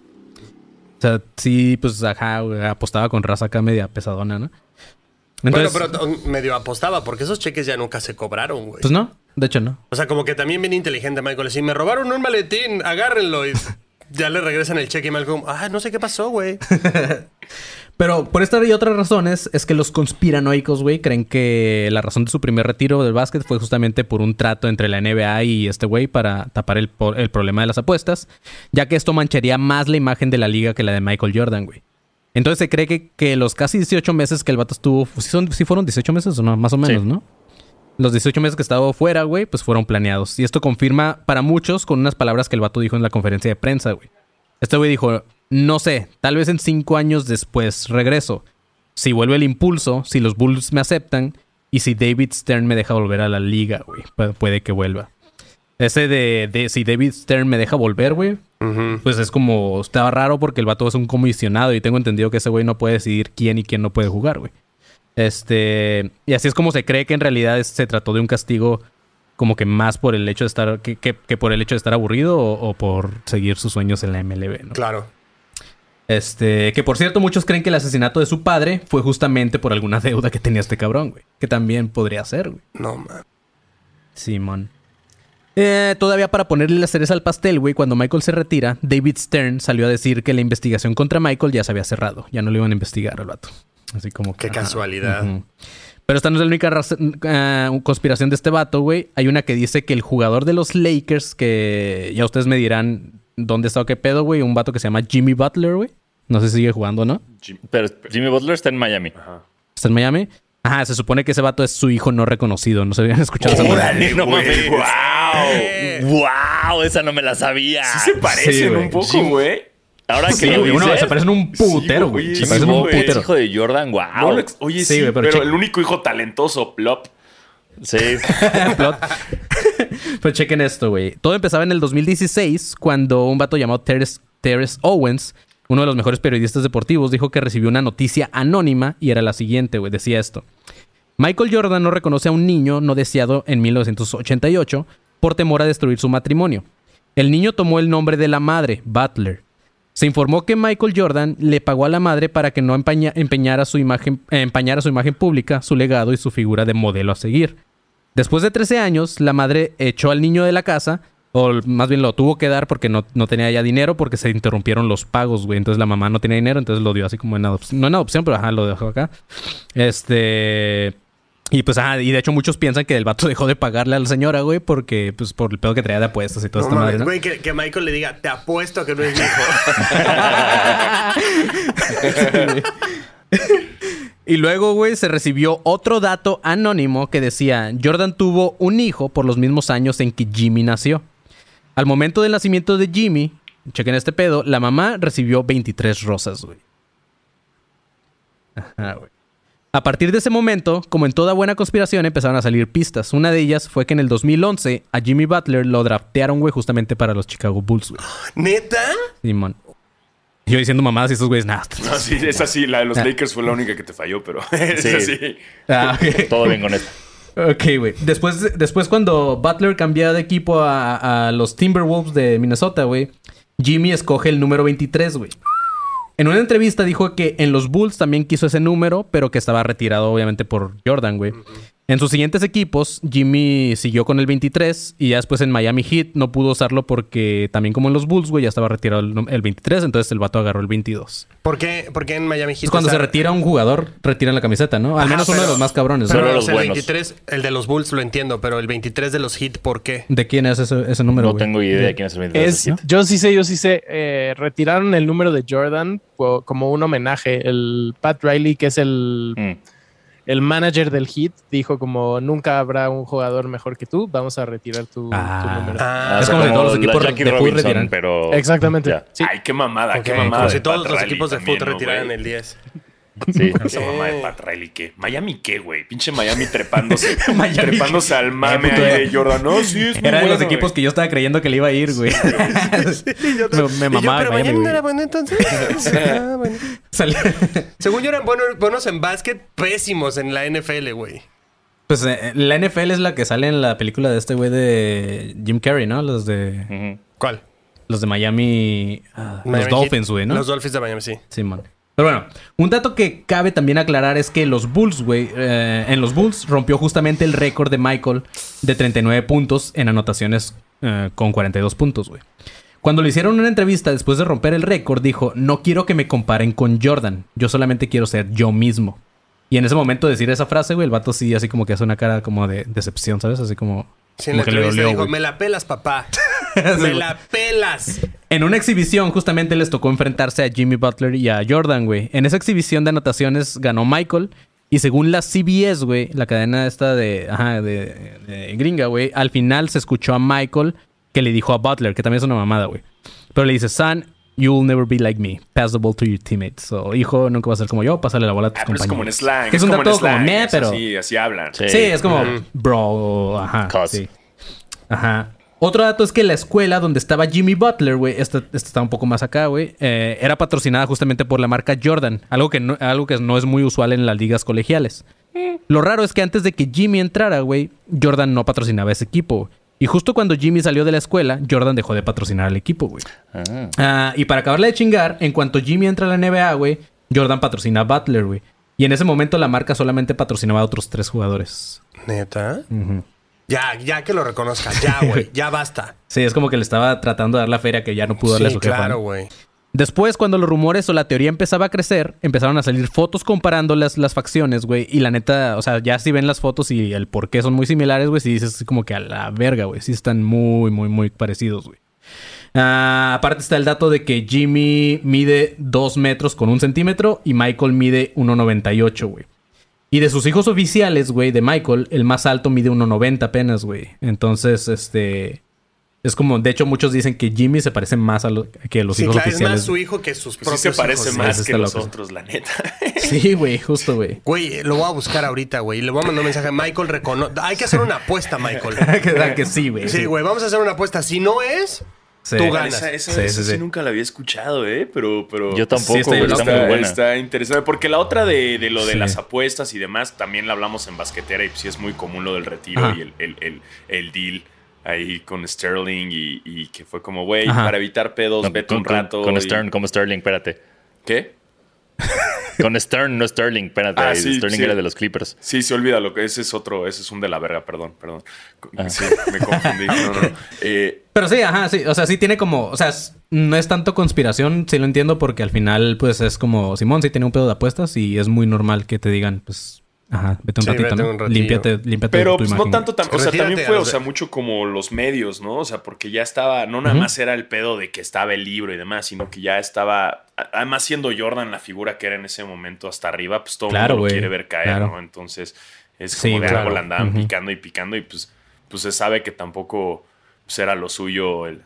O sea, sí, pues ajá, güey, apostaba con raza acá media pesadona, ¿no? Entonces, bueno, pero medio apostaba, porque esos cheques ya nunca se cobraron, güey. pues no, de hecho no. O sea, como que también bien inteligente Michael. Si me robaron un maletín, agárrenlo. Y ya le regresan el cheque y Malcolm, ah, no sé qué pasó, güey. Pero por esta y otras razones es que los conspiranoicos, güey, creen que la razón de su primer retiro del básquet fue justamente por un trato entre la NBA y este güey para tapar el, el problema de las apuestas, ya que esto mancharía más la imagen de la liga que la de Michael Jordan, güey. Entonces se cree que, que los casi 18 meses que el vato estuvo, ¿sí, son, sí fueron 18 meses o no? Más o menos, Sí. ¿no? Los 18 meses que estaba fuera, güey, pues fueron planeados. Y esto confirma para muchos con unas palabras que el vato dijo en la conferencia de prensa, güey. Este güey dijo, no sé, tal vez en cinco años después regreso. Si vuelve el impulso, si los Bulls me aceptan y si David Stern me deja volver a la liga, güey, pu- puede que vuelva. Ese de, de si David Stern me deja volver, güey, pues es como, estaba raro porque el vato es un comisionado y tengo entendido que ese güey no puede decidir quién y quién no puede jugar, güey. Este, y así es como se cree que en realidad se trató de un castigo como que más por el hecho de estar, que, que- que por el hecho de estar aburrido o, o por seguir sus sueños en la MLB, ¿no? Claro. Este, que por cierto, muchos creen que el asesinato de su padre fue justamente por alguna deuda que tenía este cabrón, güey. Que también podría ser, güey. No, man. Simón. Eh, todavía para ponerle la cereza al pastel, güey, cuando Michael se retira, David Stern salió a decir que la investigación contra Michael ya se había cerrado. Ya no lo iban a investigar al vato. Así como que. Qué casualidad. Ujú. Pero esta no es la única eh, conspiración de este vato, güey. Hay una que dice que el jugador de los Lakers, que ya ustedes me dirán dónde está o qué pedo, güey. Un vato que se llama Jimmy Butler, güey. No sé si sigue jugando o no. Jim- Pero Jimmy Butler está en Miami. Ajá. Está en Miami. Ajá, se supone que ese vato es su hijo no reconocido. No se habían escuchado esa? Órale, No mames. Eh. ¡Wow! Esa no me la sabía. Sí se parecen Sí, un poco, güey. Ahora que Sí, lo güey. Uno, dices, se parecen un putero, Sí, güey. güey, se sí, parecen un putero. hijo de Jordan, wow. No lo ex- Oye, Sí, sí, pero pero, el único hijo talentoso, Plop. Sí. Plot. Pero chequen esto, güey. Todo empezaba en el 2016 cuando un vato llamado Terrence, Owens, uno de los mejores periodistas deportivos, dijo que recibió una noticia anónima y era la siguiente, güey. Decía esto. Michael Jordan no reconoce a un niño no deseado en 1988 por temor a destruir su matrimonio. El niño tomó el nombre de la madre, Butler. Se informó que Michael Jordan le pagó a la madre para que no empeñara, su imagen, empañara su imagen pública, su legado y su figura de modelo a seguir. Después de 13 años, la madre echó al niño de la casa, o más bien lo tuvo que dar porque no, no tenía ya dinero, porque se interrumpieron los pagos, güey. Entonces la mamá no tenía dinero, entonces lo dio así como en adopción. No en adopción, pero ajá, lo dejó acá. Este. Y pues, ajá, y de hecho muchos piensan que el vato dejó de pagarle a la señora, güey, porque, pues, por el pedo que traía de apuestas y toda No esta madre, güey, que, que Michael le diga, te apuesto a que no es mi hijo. Y luego, güey, se recibió otro dato anónimo que decía, Jordan tuvo un hijo por los mismos años en que Jimmy nació. Al momento del nacimiento de Jimmy, chequen este pedo, la mamá recibió 23 rosas, güey. Ajá, güey. A partir de ese momento, como en toda buena conspiración, empezaron a salir pistas. Una de ellas fue que en el 2011 a Jimmy Butler lo draftearon, güey, justamente para los Chicago Bulls, güey. ¿Neta? Simón. Yo diciendo mamadas y estos güeyes, nada. No, sí, es así. La de los Ah. Lakers fue la única que te falló, pero es Sí. así. Ah. Todo bien con esto. Ok, güey. Después, después cuando Butler cambia de equipo a, a los Timberwolves de Minnesota, güey, Jimmy escoge el número 23, güey. En una entrevista dijo que en los Bulls también quiso ese número, pero que estaba retirado obviamente por Jordan, güey. En sus siguientes equipos, Jimmy siguió con el 23 y ya después en Miami Heat no pudo usarlo porque también como en los Bulls, güey, ya estaba retirado el, num- el 23, entonces el vato agarró el 22. ¿Por qué, por qué en Miami Heat? Es cuando o sea, se retira un jugador, retiran la camiseta, ¿no? Al Ajá, menos uno de pero- los más cabrones, Pero ¿no? Solo o los sea, el buenos. 23, el de los Bulls lo entiendo, pero el 23 de los Heat, ¿por qué? ¿De quién es ese, ese número, No güey? tengo idea de quién es el 23. Es, yo sí sé, yo sí sé. eh, retiraron el número de Jordan como un homenaje. El Pat Riley, que es el, Mm. El manager del Heat, dijo como nunca habrá un jugador mejor que tú. Vamos a retirar tu, tu Ah. número. Ah, Es como si todos los equipos de fútbol Robinson, retiran. pero... Exactamente. Sí. Ay, qué mamada, qué ok, mamada. como si todos los equipos de también, fútbol ¿no, retiraran el 10. Sí. Esa mamá de Pat Riley, ¿qué? ¿Miami qué, güey? Pinche Miami trepándose. Miami, trepándose al mame puto, ahí de Jordan. No, sí, es muy Era de los bueno, equipos güey. que yo estaba creyendo que le iba a ir, güey. me, me Y yo, mamaba pero Miami, Miami no güey. era bueno entonces. Ah, bueno. Según yo eran buenos, buenos en básquet, pésimos en la NFL, güey. Pues eh, la NFL es la que sale en la película de este güey de Jim Carrey, ¿no? Los de Ujú. ¿Cuál? los de Miami, ah, los Dolphins, güey, ¿no? Los Dolphins de Miami, sí. Sí, man. Pero bueno, un dato que cabe también aclarar es que los Bulls, güey, eh, en los Bulls rompió justamente el récord de Michael de 39 puntos en anotaciones eh, con 42 puntos, güey. Cuando le hicieron una entrevista después de romper el récord, dijo, no quiero que me comparen con Jordan, yo solamente quiero ser yo mismo. Y en ese momento decir esa frase, güey, el vato sí así como que hace una cara como de decepción, ¿sabes? Así como... Sí, como que le dolió, dijo, me la pelas, papá. Me la pelas. En una exhibición, justamente les tocó enfrentarse a Jimmy Butler y a Jordan, güey. En esa exhibición de anotaciones ganó Michael. Y según la CBS, güey, la cadena esta de, ajá, de, de gringa, güey, al final se escuchó a Michael que le dijo a Butler, que también es una mamada, güey. Pero le dice, son, you'll never be like me. Pass the ball to your teammates. O, hijo, nunca vas a ser como yo, pásale la bola a tus Ah, pero es como en slang. Que es un como en como meh, pero... Así, así hablan. Sí. Sí, es como, bro, ajá. Cos. Sí. Ajá. Otro dato es que la escuela donde estaba Jimmy Butler, güey, esta, esta está un poco más acá, güey, eh, era patrocinada justamente por la marca Jordan, algo que, no, algo que no es muy usual en las ligas colegiales. Lo raro es que antes de que Jimmy entrara, güey, Jordan no patrocinaba ese equipo. Y justo cuando Jimmy salió de la escuela, Jordan dejó de patrocinar al equipo, güey. Ah. Ah, y para acabarle de chingar, en cuanto Jimmy entra a la NBA, güey, Jordan patrocina a Butler, güey. Y en ese momento la marca solamente patrocinaba a otros tres jugadores. ¿Neta? Ya, ya que lo reconozca. Ya, güey. ya basta. Sí, es como que le estaba tratando de dar la feria que ya no pudo darle a Sí, su jefa, claro, güey. Después, cuando los rumores o la teoría empezaba a crecer, empezaron a salir fotos comparando las, las facciones, güey. Y la neta, o sea, ya si ven las fotos y el por qué son muy similares, güey, si dices así como que a la verga, güey. Sí están muy, muy, muy parecidos, güey. Ah, aparte está el dato de que Jimmy mide 2 metros con un centímetro y Michael mide 1,98, güey. Y de sus hijos oficiales, güey, de Michael, el más alto mide 1,90 apenas, güey. Entonces, este... Es como, de hecho, muchos dicen que Jimmy se parece más a lo, que los Sí, hijos claro, es oficiales. más su hijo que sus Pues sí propios se parece hijos. más Sí, que está los loco. otros, la neta. Sí, güey, justo, güey. Güey, lo voy a buscar ahorita, güey. Le voy a mandar un mensaje. Michael reconoce. Hay que hacer una apuesta, Michael. que, que sí, güey. Sí, güey, vamos a hacer una apuesta. Si no es, Sí. Tú ganas. Esa, esa- Sí, esa sí, sí sí. nunca la había escuchado, ¿eh? Pero, pero... Yo tampoco, Sí, está está, muy Está, buena. está interesante. Porque la otra de, de lo de Sí. las apuestas y demás, también la hablamos en basquetera y sí es muy común lo del retiro Ajá. y el, el, el, el deal ahí con Sterling y, y que fue como, güey, para evitar pedos, No, vete con, un con- rato. con y- Stern, como Sterling, espérate. ¿Qué? Con Stern, no Sterling, espérate. Ah, sí, Sterling sí. era de los Clippers. Sí, se olvida lo que ese es otro, ese es un de la verga, perdón, perdón. Ah. Sí, me confundí. No, no, no. Eh, Pero sí, ajá, sí. O sea, sí tiene como... O sea, es- no es tanto conspiración, sí lo entiendo, porque al final, pues, es como... Simón sí tiene un pedo de apuestas y es muy normal que te digan, pues... Ajá, vete un Sí, ratito, vete ¿no? un ratillo. límpiate, límpiate Pero tu pues no tanto, tam- o sea, Retírate también fue, o sea, mucho como los medios, ¿no? O sea, porque ya estaba, no nada más era el pedo de que estaba el libro y demás, sino que ya estaba, además siendo Jordan la figura que era en ese momento hasta arriba, pues todo el Claro, mundo lo güey, quiere ver caer, claro. ¿no? Entonces, es Sí, como de claro. algo la andaban picando y picando y pues, pues se sabe que tampoco pues, era lo suyo el...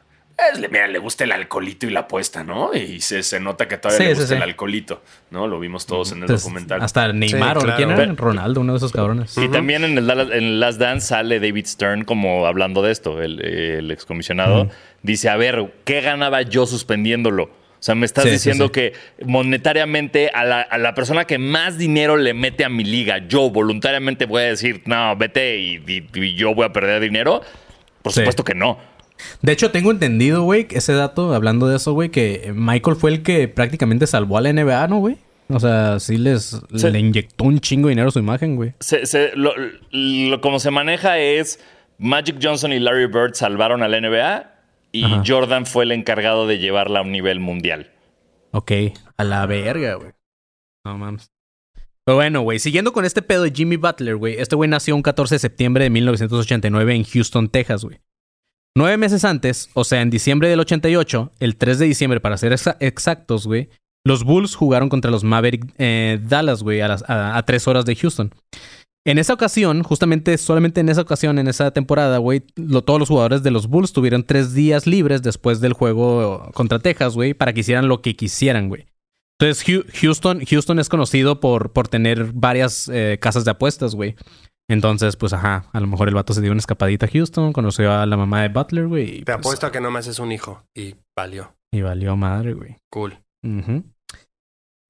es, le- mira, le gusta el alcoholito y la apuesta, ¿no? Y se, se nota que todavía Sí, le gusta sí. el alcoholito, ¿no? Lo vimos todos en el Entonces, documental. Hasta Neymar Sí, o claro. quién era? Ronaldo, uno de esos cabrones. Y también en el, en el Last Dance sale David Stern como hablando de esto, el, el excomisionado. Dice, a ver, ¿qué ganaba yo suspendiéndolo? O sea, me estás Sí, diciendo sí. que monetariamente a la, a la persona que más dinero le mete a mi liga, yo voluntariamente voy a decir, no, vete y, y- y yo voy a perder dinero. Por Sí. supuesto que no. De hecho, tengo entendido, güey, ese dato, hablando de eso, güey, que Michael fue el que prácticamente salvó a la NBA, ¿no, güey? O sea, sí les le inyectó un chingo de dinero a su imagen, güey. Se- se- lo, lo- como se maneja es Magic Johnson y Larry Bird salvaron a la NBA y Ajá. Jordan fue el encargado de llevarla a un nivel mundial. Ok, a la verga, güey. No mames. Pero bueno, güey, siguiendo con este pedo de Jimmy Butler, güey. Este güey nació un 14 de septiembre de 1989 en Houston, Texas, güey. Nueve meses antes, o sea, en diciembre del 88, el 3 de diciembre para ser exa- exactos, güey, los Bulls jugaron contra los Maverick eh, Dallas, güey, a, las- tres horas de Houston. En esa ocasión, justamente, solamente en esa ocasión, en esa temporada, güey, todos los jugadores de los Bulls tuvieron tres días libres después del juego contra Texas, güey, para que hicieran lo que quisieran, güey. Entonces, Houston, Houston es conocido por, por tener varias eh, casas de apuestas, güey. Entonces, pues, ajá, a lo mejor el vato se dio una escapadita a Houston, conoció a la mamá de Butler, güey. y, te pues, apuesto a que no me haces un hijo. Y valió. Y valió madre, güey. Cool.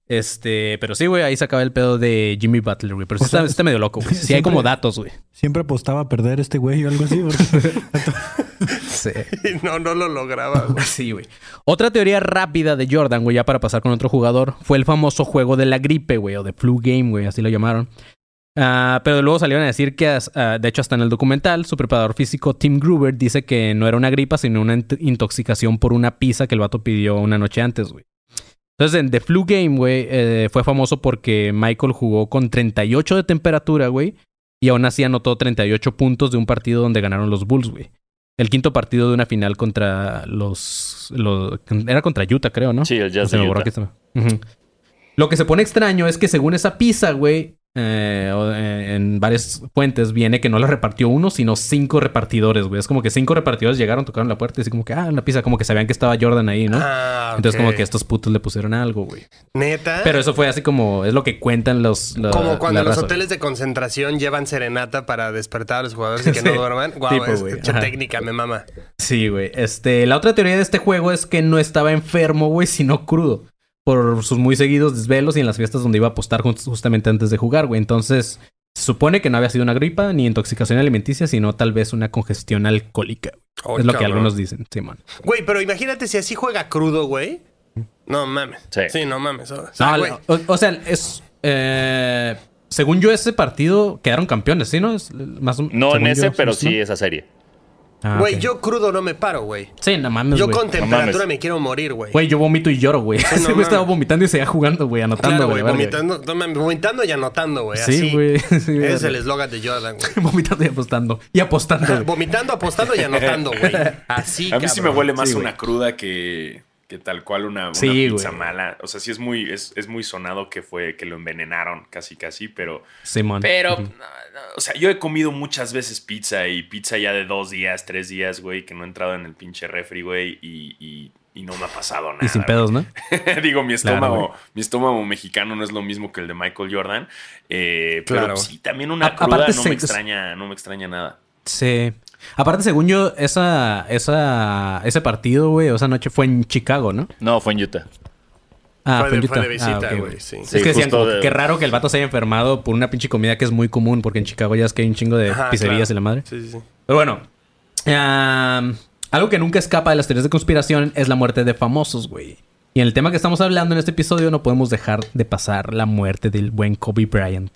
Este, pero sí, güey, ahí se acaba el pedo de Jimmy Butler, güey. Pero sí O sea, está, está medio loco, güey. Sí hay como datos, güey. Siempre apostaba a perder este güey o algo así. porque- Sí. Y no, no lo lograba, güey. Sí, güey. Otra teoría rápida de Jordan, güey, ya para pasar con otro jugador, fue el famoso juego de la gripe, güey, o de flu game, güey, así lo llamaron. Ah, pero luego salieron a decir que, ah, de hecho, hasta en el documental, su preparador físico Tim Gruber dice que no era una gripa, sino una int- intoxicación por una pizza que el vato pidió una noche antes, güey. Entonces, en The Flu Game, güey, eh, fue famoso porque Michael jugó con 38 de temperatura, güey, y aún así anotó 38 puntos de un partido donde ganaron los Bulls, güey. El quinto partido de una final contra los, los- Era contra Utah, creo, ¿no? Sí, el Jazz Se de me borró Utah. Lo que se pone extraño es que según esa pizza, güey, eh, eh, en varias fuentes viene que no la repartió uno, sino cinco repartidores, güey. Es como que cinco repartidores llegaron, tocaron la puerta y así como que, ah, una pizza, como que sabían que estaba Jordan ahí, ¿no? Ah, Entonces como que estos putos le pusieron algo, güey. Neta. Pero eso fue así como, es lo que cuentan los... la- Como cuando la los raza, hoteles de concentración llevan serenata para despertar a los jugadores y que Sí. no duerman. Guau, Tipo, es técnica, me mama. Sí, güey. Este, la otra teoría de este juego es que no estaba enfermo, güey, sino crudo. Por sus muy seguidos desvelos y en las fiestas donde iba a apostar jus- justamente antes de jugar, güey. Entonces, se supone que no había sido una gripa ni intoxicación alimenticia, sino tal vez una congestión alcohólica. Oh, es lo que algunos dicen, Simón. Güey, pero imagínate si así juega crudo, güey. No mames. Sí. Sí, no mames. O sea, No, güey. o, o sea, es. eh, según yo, ese partido quedaron campeones, ¿sí? ¿No? Es más No en ese, yo, pero ¿no? sí esa serie. Ah, Güey, yo crudo no me paro, güey. Sí, no mames, Yo güey. con temperatura me quiero morir, güey. Güey, yo vomito y lloro, güey. no mames. estaba vomitando y seguía jugando, güey, anotando, güey, vomitando, vomitando y anotando, güey. Sí, así. güey. Sí, Ese es el eslogan de Jordan, güey. vomitando y apostando. Y apostando. Vomitando, apostando y anotando, güey. Así, A mí sí me cabrón. huele más Sí, una cruda que, que tal cual una, una Sí, pizza güey. mala. O sea, sí es muy, es, es muy sonado que fue que lo envenenaron casi casi, pero. Simón. Pero, Ujú. no, no, o sea, yo he comido muchas veces pizza y pizza ya de dos días, tres días, güey, que no he entrado en el pinche refri, güey, y, y, y no me ha pasado nada. Y sin güey. pedos, ¿no? Digo, mi estómago, mi estómago mexicano no es lo mismo que el de Michael Jordan. eh, Claro. Pero sí, también una A- cruda no me extraña, no me extraña nada. Sí. Aparte, según yo, esa, esa, ese partido, güey, o esa noche fue en Chicago, ¿no? No, fue en Utah. Ah, Fue de- en fue de visita, Ah, sí. Es Sí, que decían como de- qué raro que el vato se haya enfermado por una pinche comida que es muy común, porque en Chicago ya es que hay un chingo de Ajá, pizzerías claro. y la madre. Sí, sí, sí. Pero bueno, algo que nunca escapa de las teorías de conspiración es la muerte de famosos, güey. Y en el tema que estamos hablando en este episodio no podemos dejar de pasar la muerte del buen Kobe Bryant.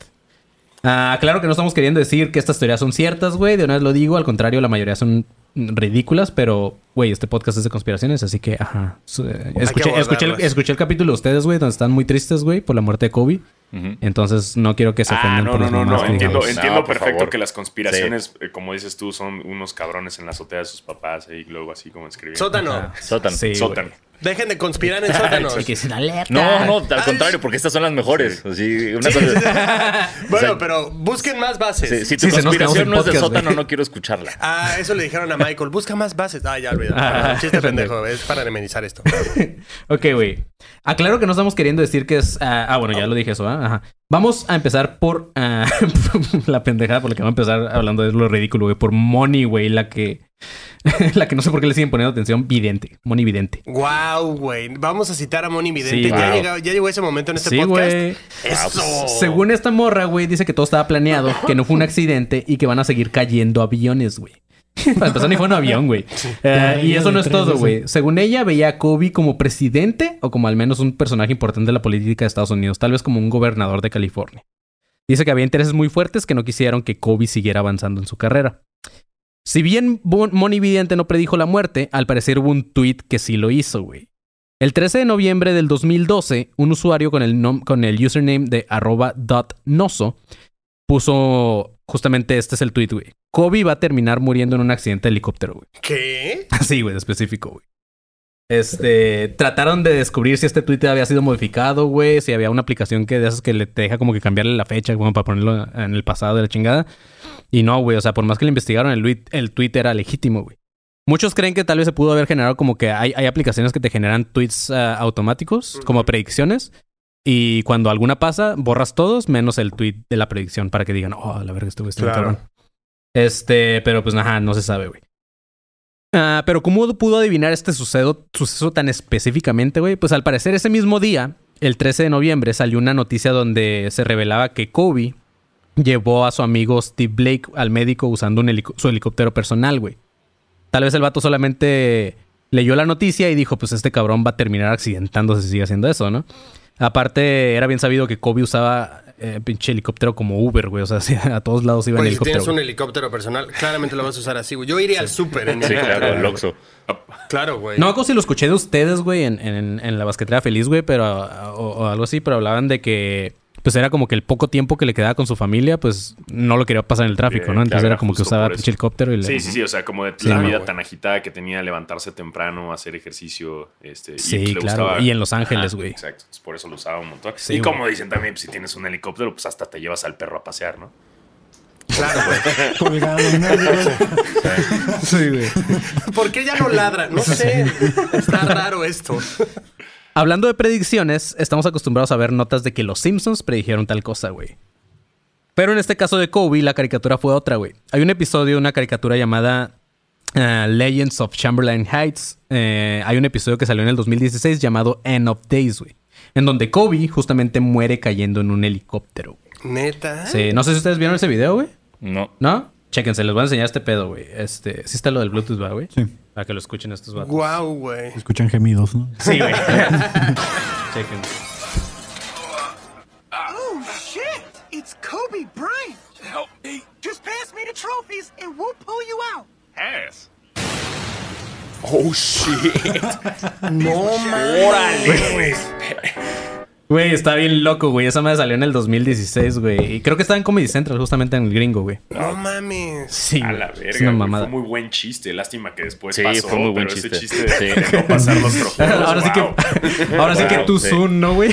Ah, claro que no estamos queriendo decir que estas teorías son ciertas, güey. De una vez lo digo. Al contrario, la mayoría son ridículas. Pero, güey, este podcast es de conspiraciones. Así que, ajá. Eh, que Escuché, escuché, el, abordarlas. escuché el capítulo de ustedes, güey, donde están muy tristes, güey, por la muerte de Kobe. Entonces, no quiero que se Ah, ofendan no, por no, no, no. que Entiendo, entiendo No, perfecto favor. que las conspiraciones, eh, como dices tú, son unos cabrones en la azotea de sus papás y luego así como escribían. Sótano. Sótano. Sí, Sótano. Dejen de conspirar en sótanos. güey. Que dicen, alerta. No, no, al contrario, porque estas son las mejores. Así, una cosa- Bueno, O sea, pero busquen más bases. si, si tu conspiración no es de sótano, no quiero escucharla. Ah, eso le dijeron a Michael. Busca más bases. Ah, ya Ah, chiste pendejo. Es para amenizar esto. Ok, güey. Aclaro que no estamos queriendo decir que es. ah, ah, bueno, ya lo dije eso, ¿ah? Ajá. Vamos a empezar por ah, la pendejada, por la que vamos a empezar hablando de lo ridículo, güey. Por Moni, güey, la que. la que no sé por qué le siguen poniendo atención. Vidente. Moni Vidente. Wow, güey. Vamos a citar a Moni Vidente. Sí, ya, wow. llegó, ya llegó ese momento en este Sí, podcast. güey. Eso. Según esta morra, güey, dice que todo estaba planeado, que no fue un accidente y que van a seguir cayendo aviones, güey. Para empezar, ni fue un avión, güey. Eh, y eso no es todo, güey. Según ella, veía a Kobe como presidente o como al menos un personaje importante de la política de Estados Unidos, tal vez como un gobernador de California. Dice que había intereses muy fuertes que no quisieron que Kobe siguiera avanzando en su carrera. Si bien Bon- Moni Vidente no predijo la muerte, al parecer hubo un tweet que sí lo hizo, güey. El 13 de noviembre del 2012, un usuario con el, nom- con el username de arroba dot noso puso justamente este es el tweet, güey. Kobe va a terminar muriendo en un accidente de helicóptero, güey. ¿Qué? Así, güey, de específico, güey. Este, trataron de descubrir si este tweet había sido modificado, güey, si había una aplicación que de esas que le te deja como que cambiarle la fecha, como para ponerlo en el pasado de la chingada. Y no, güey, o sea, por más que le investigaron, el, tweet- el tweet era legítimo, güey. Muchos creen que tal vez se pudo haber generado como que hay, hay aplicaciones que te generan tweets ah, automáticos, como predicciones. Y cuando alguna pasa, borras todos menos el tweet de la predicción para que digan, oh, la verga, estuvo este Claro. cabrón. Este, pero pues ajá, no se sabe, güey. Ah, pero ¿cómo pudo adivinar este suceso, suceso tan específicamente, güey? Pues al parecer ese mismo día, el 13 de noviembre salió una noticia donde se revelaba que Kobe llevó a su amigo Steve Blake al médico usando su helicóptero personal, güey. Tal vez el vato solamente leyó la noticia y dijo, pues este cabrón va a terminar accidentándose si sigue haciendo eso, ¿no? Aparte, era bien sabido que Kobe usaba eh, pinche helicóptero como Uber, güey. O sea, a todos lados iba en Güey, si helicóptero. tienes un helicóptero personal, claramente lo vas a usar así, güey. Yo iría al súper en Sí, helicóptero. claro, el Oxxo. Claro, güey. No acuerdo si lo escuché de ustedes, güey, en, en- en la basquetera feliz, güey, pero o, o algo así, pero hablaban de que pues era como que el poco tiempo que le quedaba con su familia, pues no lo quería pasar en el tráfico, Bien, ¿no? Entonces claro, era como que usaba eso. helicóptero y le... Sí, sí, sí, o sea, como de Sí, la no, vida tan agitada que tenía levantarse temprano, hacer ejercicio, este, Sí, y le claro, gustaba- y en Los Ángeles, güey. Exacto, entonces por eso lo usaba un montón. Sí, y como dicen también, pues, si tienes un helicóptero, pues hasta te llevas al perro a pasear, ¿no? Claro, güey. Sí, güey. ¿Por qué ya no ladra? No sé. Está raro esto. Hablando de predicciones, estamos acostumbrados a ver notas de que los Simpsons predijeron tal cosa, güey. Pero en este caso de Kobe, la caricatura fue otra, güey. Hay un episodio de una caricatura llamada eh, Legends of Chamberlain Heights. Eh, hay un episodio que salió en el 2016 llamado End of Days, güey. En donde Kobe justamente muere cayendo en un helicóptero. güey. Neta. Sí, no sé si ustedes vieron ese video, güey. No. ¿No? Chéquense, les voy a enseñar este pedo, güey. Este, sí está lo del Bluetooth, ¿va, güey? Sí. Para que lo escuchen estos vatos. Guau, güey. Escuchan gemidos, ¿no? Sí, güey. Chequen. Oh shit! It's Kobe Bryant. Help me. Just pass me the trophies and we'll pull you out. Ass. Oh, shit. No mames. Órale, güey. Güey, está bien loco, güey. Esa madre salió en el 2016, güey. Y creo que estaba en Comedy Central, justamente en el gringo, güey. No mames. Sí, A la Es verga, una güey. mamada. Fue muy buen chiste. Lástima que después Sí, pasó, fue muy buen pero ese chiste. chiste de, Sí. de no pasar los trofeos. Ahora sí wow. que, ahora sí que Wow, tú sí. Zoom, ¿no, güey?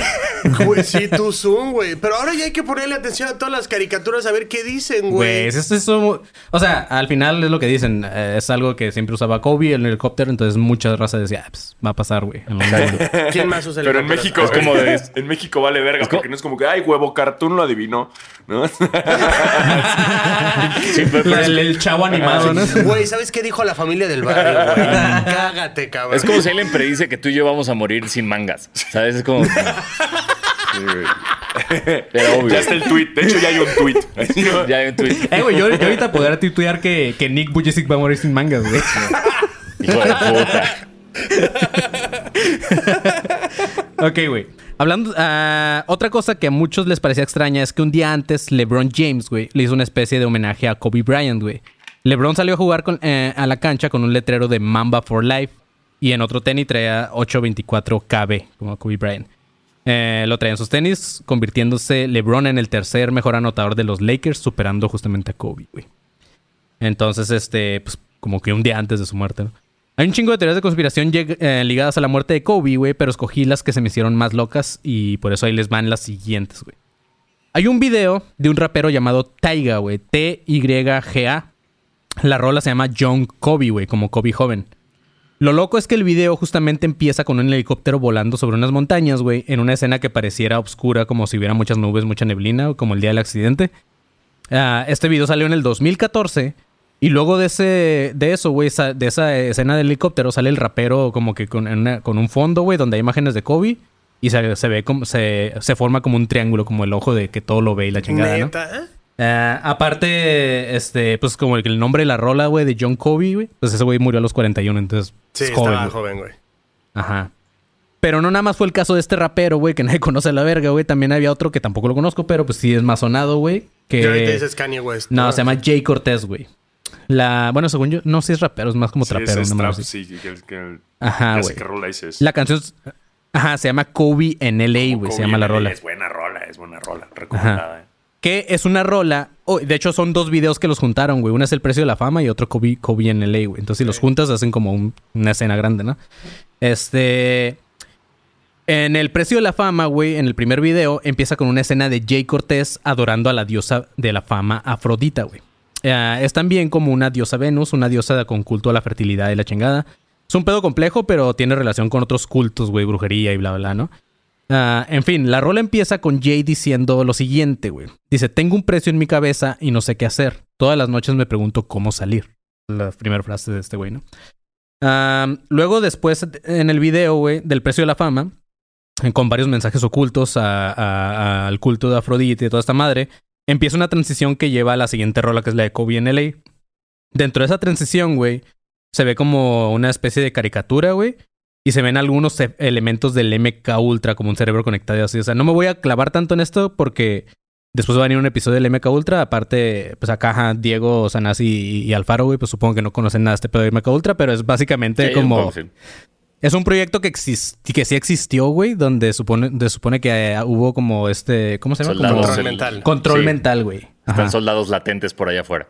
Güey, sí, tú Zoom, güey. Pero ahora ya hay que ponerle atención a todas las caricaturas a ver qué dicen, Güey, güey. eso es eso. O sea, al final es lo que dicen. eh, es algo que siempre usaba Kobe en el helicóptero. Entonces muchas razas decían, ah, pues va a pasar, güey. en algún momento". ¿Quién más usa Pero en? México, Es como de- en México vale verga, porque no es como que, ay, huevo, cartoon lo adivinó, ¿no? Sí, pero- La- pero es- el, el chavo animado, ¿no? Güey, ¿sabes qué dijo la familia del barrio, güey? Cágate, cabrón. Es como si alguien predice que tú y yo vamos a morir sin mangas. ¿Sabes? Es como. Sí, güey. Pero obvio. Ya está el tweet. De hecho, ya hay un tweet. Ya hay un tweet. Eh, güey, yo, yo ahorita podría tuitear que, que Nick Bujicic va a morir sin mangas, güey. Hijo de puta. Ok, güey. Hablando, ah, otra cosa que a muchos les parecía extraña es que un día antes LeBron James, güey, le hizo una especie de homenaje a Kobe Bryant, güey. LeBron salió a jugar eh, a la cancha con un letrero de Mamba for Life y en otro tenis traía 824 KB, como Kobe Bryant. Eh, lo traía en sus tenis, convirtiéndose LeBron en el tercer mejor anotador de los Lakers, superando justamente a Kobe, güey. Entonces, este, pues como que un día antes de su muerte, ¿no? Hay un chingo de teorías de conspiración eh, ligadas a la muerte de Kobe, güey, pero escogí las que se me hicieron más locas y por eso ahí les van las siguientes, güey. Hay un video de un rapero llamado Taiga, güey, T-Y-G-A. La rola se llama John Kobe, güey, como Kobe joven. Lo loco es que el video justamente empieza con un helicóptero volando sobre unas montañas, güey, en una escena que pareciera oscura, como si hubiera muchas nubes, mucha neblina, como el día del accidente. Ah, este video salió en el 2014 y luego de ese de eso, güey, de esa escena del helicóptero sale el rapero como que con, una- con un fondo, güey, donde hay imágenes de Kobe y se, se ve como se, se forma como un triángulo, como el ojo de que todo lo ve y la chingada, ¿no? Ah, aparte, este, pues como el, el nombre de la rola, güey, de John Kobe, güey, pues ese güey murió a los 41, entonces Sí, es joven, estaba güey. joven, güey. Ajá. Pero no nada más fue el caso de este rapero, güey, que nadie conoce a la verga, güey. También había otro que tampoco lo conozco, pero pues sí es más sonado, güey. Que... Y ahorita dices Kanye West. No, se llama Jay Cortés, güey. La... Bueno, según yo, no sé si es rapero, es más como Sí, trapero. es no trap, sí, que, que, Ajá, güey. La canción... es- Ajá, se llama Kobe en LA, güey. Se llama la rola. Es buena rola, es buena rola. Recomendada. eh. Que es una rola. oh, de hecho, son dos videos que los juntaron, güey. Uno es el precio de la fama y otro Kobe, Kobe en LA, güey. Entonces, si los juntas, hacen como un- una escena grande, ¿no? Este. En el precio de la fama, güey, en el primer video, empieza con una escena de Jay Cortés adorando a la diosa de la fama Afrodita, güey. Eh, es también como una diosa Venus, una diosa con culto a la fertilidad y la chingada. Es un pedo complejo, pero tiene relación con otros cultos, güey, brujería y bla, bla, ¿no? Ah, en fin, la rola empieza con Jay diciendo lo siguiente, güey. Dice, tengo un precio en mi cabeza y no sé qué hacer. Todas las noches me pregunto cómo salir. La primera frase de este güey, ¿no? Ah, luego después, en el video, güey, del precio de la fama, con varios mensajes ocultos al culto de Afrodite y toda esta madre, empieza una transición que lleva a la siguiente rola, que es la de Kobe en LA. Dentro de esa transición, güey, se ve como una especie de caricatura, güey. Y se ven algunos e- elementos del MK Ultra, como un cerebro conectado y así. O sea, no me voy a clavar tanto en esto porque después va a venir un episodio del MK Ultra. Aparte, pues acá ajá, Diego, Sanasi y, y Alfaro, güey, pues supongo que no conocen nada de este pedo de MK Ultra, pero es básicamente Sí, como... Es un proyecto que, exis- que sí existió, güey, donde supone, donde supone que eh, hubo como este... ¿Cómo se llama? Soldados, Control el- mental. Control sí, mental, güey. Ajá. Están soldados latentes por allá afuera.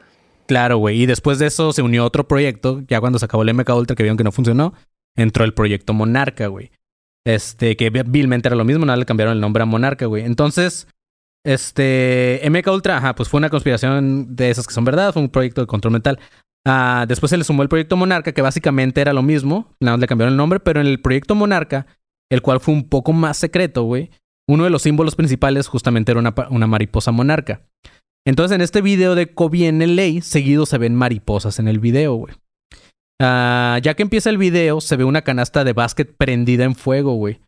Claro, güey. Y después de eso se unió otro proyecto. Ya cuando se acabó el MK Ultra, que vieron que no funcionó, entró el proyecto Monarca, güey. Este, que vilmente era lo mismo, nada le cambiaron el nombre a Monarca, güey. Entonces, este, MK Ultra, ajá, pues fue una conspiración de esas que son verdad, fue un proyecto de control mental. Ah, después se le sumó el proyecto Monarca, que básicamente era lo mismo, nada más le cambiaron el nombre, pero en el proyecto Monarca, el cual fue un poco más secreto, güey, uno de los símbolos principales justamente era una, una mariposa monarca. Entonces, en este video de Kobe en LA, seguido se ven mariposas en el video, güey. Ah, ya que empieza el video, se ve una canasta de básquet prendida en fuego, güey.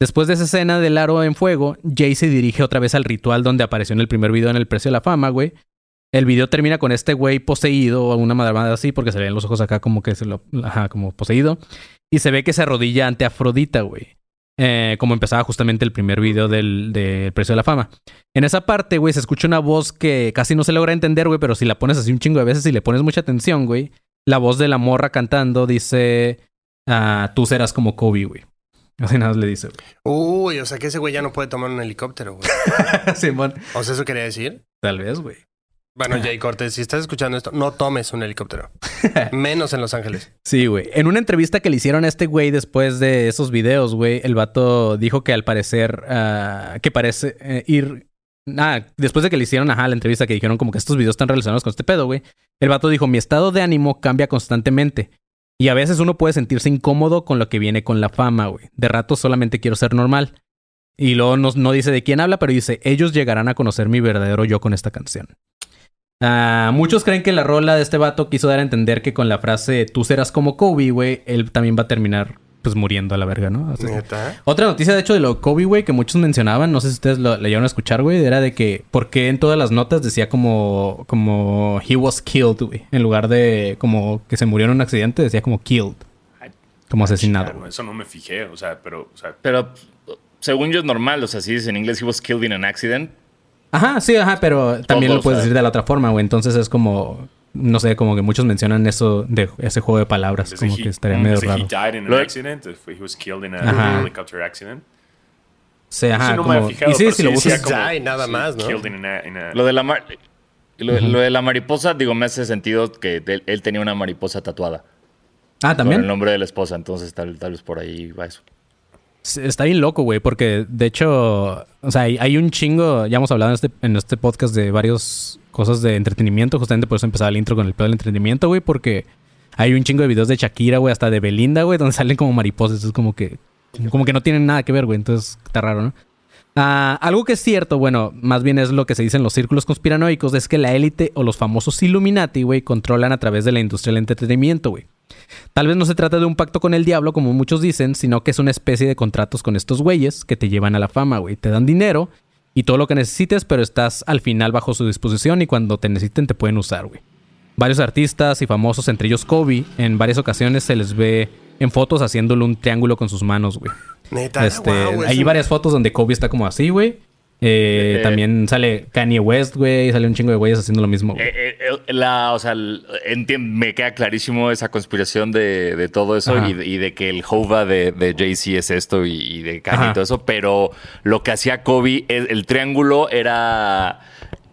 Después de esa escena del aro en fuego, Jay se dirige otra vez al ritual donde apareció en el primer video en el Precio de la Fama, güey. El video termina con este güey poseído o una madre así, porque se le ven los ojos acá como que se lo. Ajá, como poseído. Y se ve que se arrodilla ante Afrodita, güey. Eh, como empezaba justamente el primer video del, del Precio de la Fama. En esa parte, güey, se escucha una voz que casi no se logra entender, güey, pero si la pones así un chingo de veces y le pones mucha atención, güey, la voz de la morra cantando dice: ah, Tú serás como Kobe, güey. Así nada más le dice, Uy, o sea que ese güey ya no puede tomar un helicóptero, güey. güey. Simón. O sea, eso quería decir. Tal vez, güey. Bueno, Jay Cortés, si estás escuchando esto, no tomes un helicóptero. Menos en Los Ángeles. Sí, güey. En una entrevista que le hicieron a este güey después de esos videos, güey, el vato dijo que al parecer, ah, que parece eh, ir... Ah, después de que le hicieron, ajá, la entrevista que dijeron como que estos videos están relacionados con este pedo, güey. El vato dijo, mi estado de ánimo cambia constantemente. Y a veces uno puede sentirse incómodo con lo que viene con la fama, güey. De rato solamente quiero ser normal. Y luego no, no dice de quién habla, pero dice, ellos llegarán a conocer mi verdadero yo con esta canción. Ah, muchos creen que la rola de este vato quiso dar a entender que con la frase tú serás como Kobe, güey, él también va a terminar pues muriendo a la verga, ¿no? Neta. Otra noticia, de hecho, de lo de Kobe, güey, que muchos mencionaban, no sé si ustedes lo leyeron a escuchar, güey, era de que, ¿por qué en todas las notas decía como, como, he was killed, güey? En lugar de como que se murió en un accidente, decía como killed. Como asesinado, Claro, güey. eso no me fijé, o sea, pero, o sea, Pero según yo es normal, o sea, si dice en inglés he was killed in an accident, Ajá, sí, ajá, pero también lo puedes sea. decir de la otra forma, güey. Entonces es como, no sé, como que muchos mencionan eso de ese juego de palabras, como he- que estaría medio desde raro. he died in an Lo- accident, fue- he was killed in a Ajá. helicopter accident. Sí, ajá, Sí, no me como... fijado, y sí, pero si lo buscas... decía como- Die, nada más, ¿no? Killed in a, in a- lo de la mar- lo, lo de la mariposa, digo, me hace sentido que él, él tenía una mariposa tatuada Ah, con el también. nombre de la esposa, entonces tal, tal vez por ahí va eso. Está bien loco, güey, porque de hecho, o sea, hay, un chingo, ya hemos hablado en este, este podcast de varias cosas de entretenimiento, justamente por eso empezaba el intro con el pedo del entretenimiento, güey, porque hay un chingo de videos de Shakira, güey, hasta de Belinda, güey, donde salen como mariposas, es como que, como que no tienen nada que ver, güey, entonces está raro, ¿no? Ah, algo que es cierto, bueno, más bien es lo que se dice en los círculos conspiranoicos, es que la élite o los famosos Illuminati, güey, controlan a través de la industria del entretenimiento, güey. Tal vez no se trata de un pacto con el diablo, como muchos dicen, sino que es una especie de contratos con estos güeyes que te llevan a la fama, güey. Te dan dinero y todo lo que necesites, pero estás al final bajo su disposición y cuando te necesiten te pueden usar, güey. Varios artistas y famosos, entre ellos Kobe, en varias ocasiones se les ve en fotos haciéndole un triángulo con sus manos, güey. Neta. Este, wow, hay varias fotos donde Kobe está como así, güey. Eh, Eh, también sale Kanye West, güey. Sale un chingo de güeyes haciendo lo mismo. Eh, la, o sea, me queda clarísimo esa conspiración de, de todo eso y de, y de que el Hova de, de Jay-Z es esto y, y de Kanye Ajá. y todo eso, pero lo que hacía Kobe, el, el triángulo era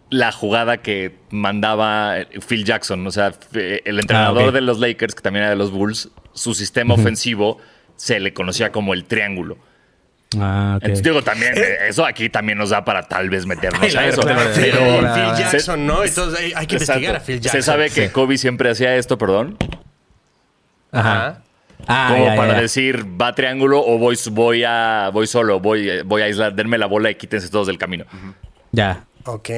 la jugada que mandaba Phil Jackson, o sea, el entrenador Ah, de los Lakers, que también era de los Bulls, su sistema ofensivo se le conocía como el triángulo. Ah, ok. Entonces digo, también, eh, eso aquí también nos da para tal vez meternos Ay, a eso. Pero Pero- Phil se- Jackson, ¿no? Entonces hay, hay que Exacto. investigar a Phil Jackson. Se sabe que Sí. Kobe siempre hacía esto, perdón, Ajá. Ah, como ya, para ya. decir va triángulo o voy, voy a voy solo, voy, voy a aislar, denme la bola y quítense todos del camino. Ya. Ok.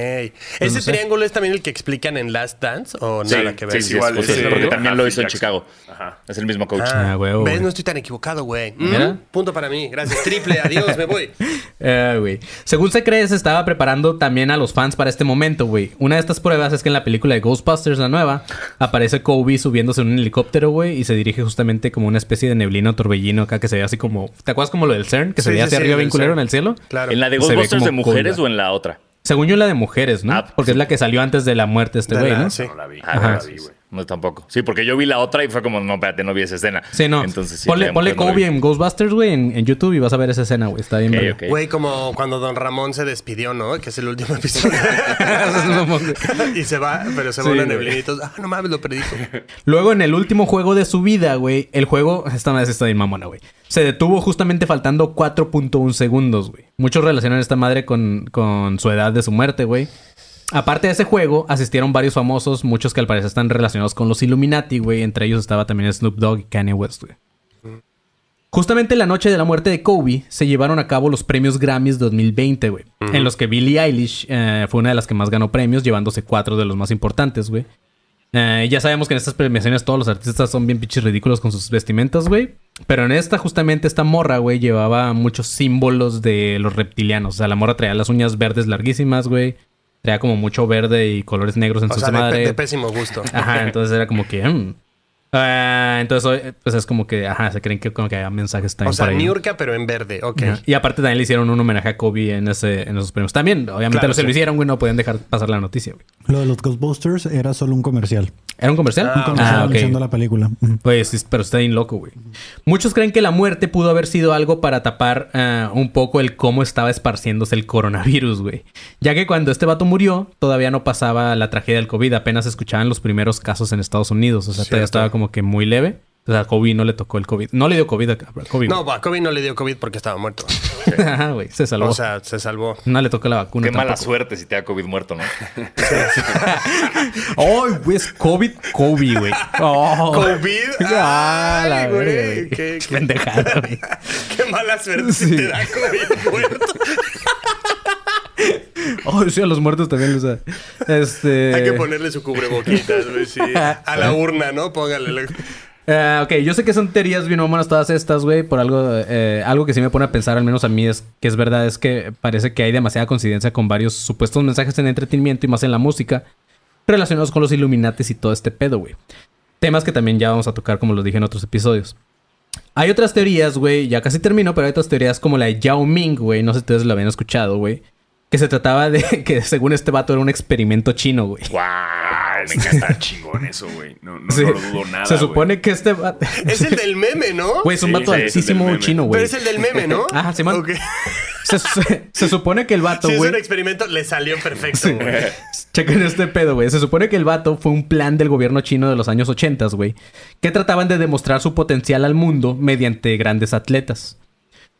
¿Ese triángulo es también el que explican en Last Dance o Sí, nada que ver? sí, sí, igual, es ese- eso, porque también lo Ah, hizo en. Chicago. Ajá. Es el mismo coach. Ah, Ah, huevo, ¿Ves? güey. No estoy tan equivocado, güey. Mm. Punto para mí. Gracias. Triple. Adiós. Me voy. Eh, güey. Según se cree, se estaba preparando también a los fans para este momento, güey. Una de estas pruebas es que en la película de Ghostbusters, la nueva, aparece Kobe subiéndose en un helicóptero, güey, y se dirige justamente como una especie de neblina o torbellino acá que se ve así como. ¿Te acuerdas como lo del CERN? Que se Sí, veía sí, hacia sí, arriba del bien culero CERN. en el cielo. Claro. ¿En la de Ghostbusters de mujeres o en la otra? Según yo, la de mujeres, ¿no? Ah, Porque es la que salió antes de la muerte de este güey, ¿no? sí. No la vi. Ah, no la sí, vi, güey. No, tampoco. Sí, porque yo vi la otra y fue como, no, espérate, no vi esa escena. Sí, no. Entonces, sí, ponle ponle no Kobe en Ghostbusters, güey, en, en YouTube y vas a ver esa escena, güey. Está bien. Güey, como cuando Don Ramón se despidió, ¿no? Que es el último episodio. y se va, pero se Sí, y todos, ah, no mames, lo perdí. Luego, en el último juego de su vida, güey, el juego, esta vez está bien mamona, güey. Se detuvo justamente faltando 4.1 segundos, güey. Muchos relacionan esta madre con, con su edad de su muerte, güey. Aparte de ese juego, asistieron varios famosos, muchos que al parecer están relacionados con los Illuminati, güey. Entre ellos estaba también Snoop Dogg y Kanye West, güey. Justamente la noche de la muerte de Kobe se llevaron a cabo los premios Grammys 2020, güey. En los que Billie Eilish eh, fue una de las que más ganó premios, llevándose cuatro de los más importantes, güey. Eh, ya sabemos que en estas premiaciones todos los artistas son bien pinches ridículos con sus vestimentas, güey. Pero en esta, justamente, esta morra, güey, llevaba muchos símbolos de los reptilianos. O sea, la morra traía las uñas verdes larguísimas, güey. Traía como mucho verde y colores negros en O su sea, de, madre. pe- de pésimo gusto. Ajá, entonces era como que. mm. Ah, entonces, hoy, pues es como que, ajá, se creen que como que hay mensajes también O sea. ¿no? Niurka, pero en verde. Ok. Y aparte también le hicieron un homenaje a Kobe en, ese, en esos premios. También, obviamente, Claro, lo se lo hicieron, güey, no podían dejar pasar la noticia, güey. Lo de los Ghostbusters era solo un comercial. ¿Era un comercial? Un comercial Ah, la película. Pues, pero está bien loco, güey. Muchos creen que la muerte pudo haber sido algo para tapar ah, un poco el cómo estaba esparciéndose el coronavirus, güey. Ya que cuando este vato murió, todavía no pasaba la tragedia del COVID. Apenas escuchaban los primeros casos en Estados Unidos. O sea, todavía Cierto. estaba como que muy leve. O sea, a Kobe no le tocó el COVID. No le dio COVID a Kobe. No, a Kobe no le dio COVID porque estaba muerto. güey. Ajá, güey. Se salvó. O sea, se salvó. no le tocó la vacuna Qué mala suerte si te da COVID muerto, ¿no? ¡Ay, güey! Es COVID, Kobe, güey. Oh. ¿COVID? Ah, la güey. Qué, pendejada, güey. qué mala suerte si te da COVID muerto. Oh, sí, a los muertos también les da. Este... Hay que ponerle su cubreboquitas, güey, sí. A la urna, ¿no? Póngale. la- Eh, ok, yo sé que son teorías bien mamonas todas estas, güey. Por algo, eh, algo que sí me pone a pensar, al menos a mí, es que es verdad, es que parece que hay demasiada coincidencia con varios supuestos mensajes en entretenimiento y más en la música relacionados con los Illuminates y todo este pedo, güey. Temas que también ya vamos a tocar, como los dije en otros episodios. Hay otras teorías, güey, ya casi termino, pero hay otras teorías como la de Yao Ming, güey. No sé si ustedes lo habían escuchado, güey. Que se trataba de que según este vato era un experimento chino, güey. ¡Wow! Ah, Me encanta. Chingón eso, güey. No, no, Sí. no lo dudo nada. se güey. supone que este vato... Es el del meme, ¿no? Güey, es un Sí, vato sí, altísimo chino, güey. Pero es el del meme, ¿no? Ajá. Se, se- se supone que el vato, Si es güey. un experimento, le salió perfecto, güey. Chequen este pedo, güey. Se supone que el vato fue un plan del gobierno chino de los años 80, güey. Que trataban de demostrar su potencial al mundo mediante grandes atletas.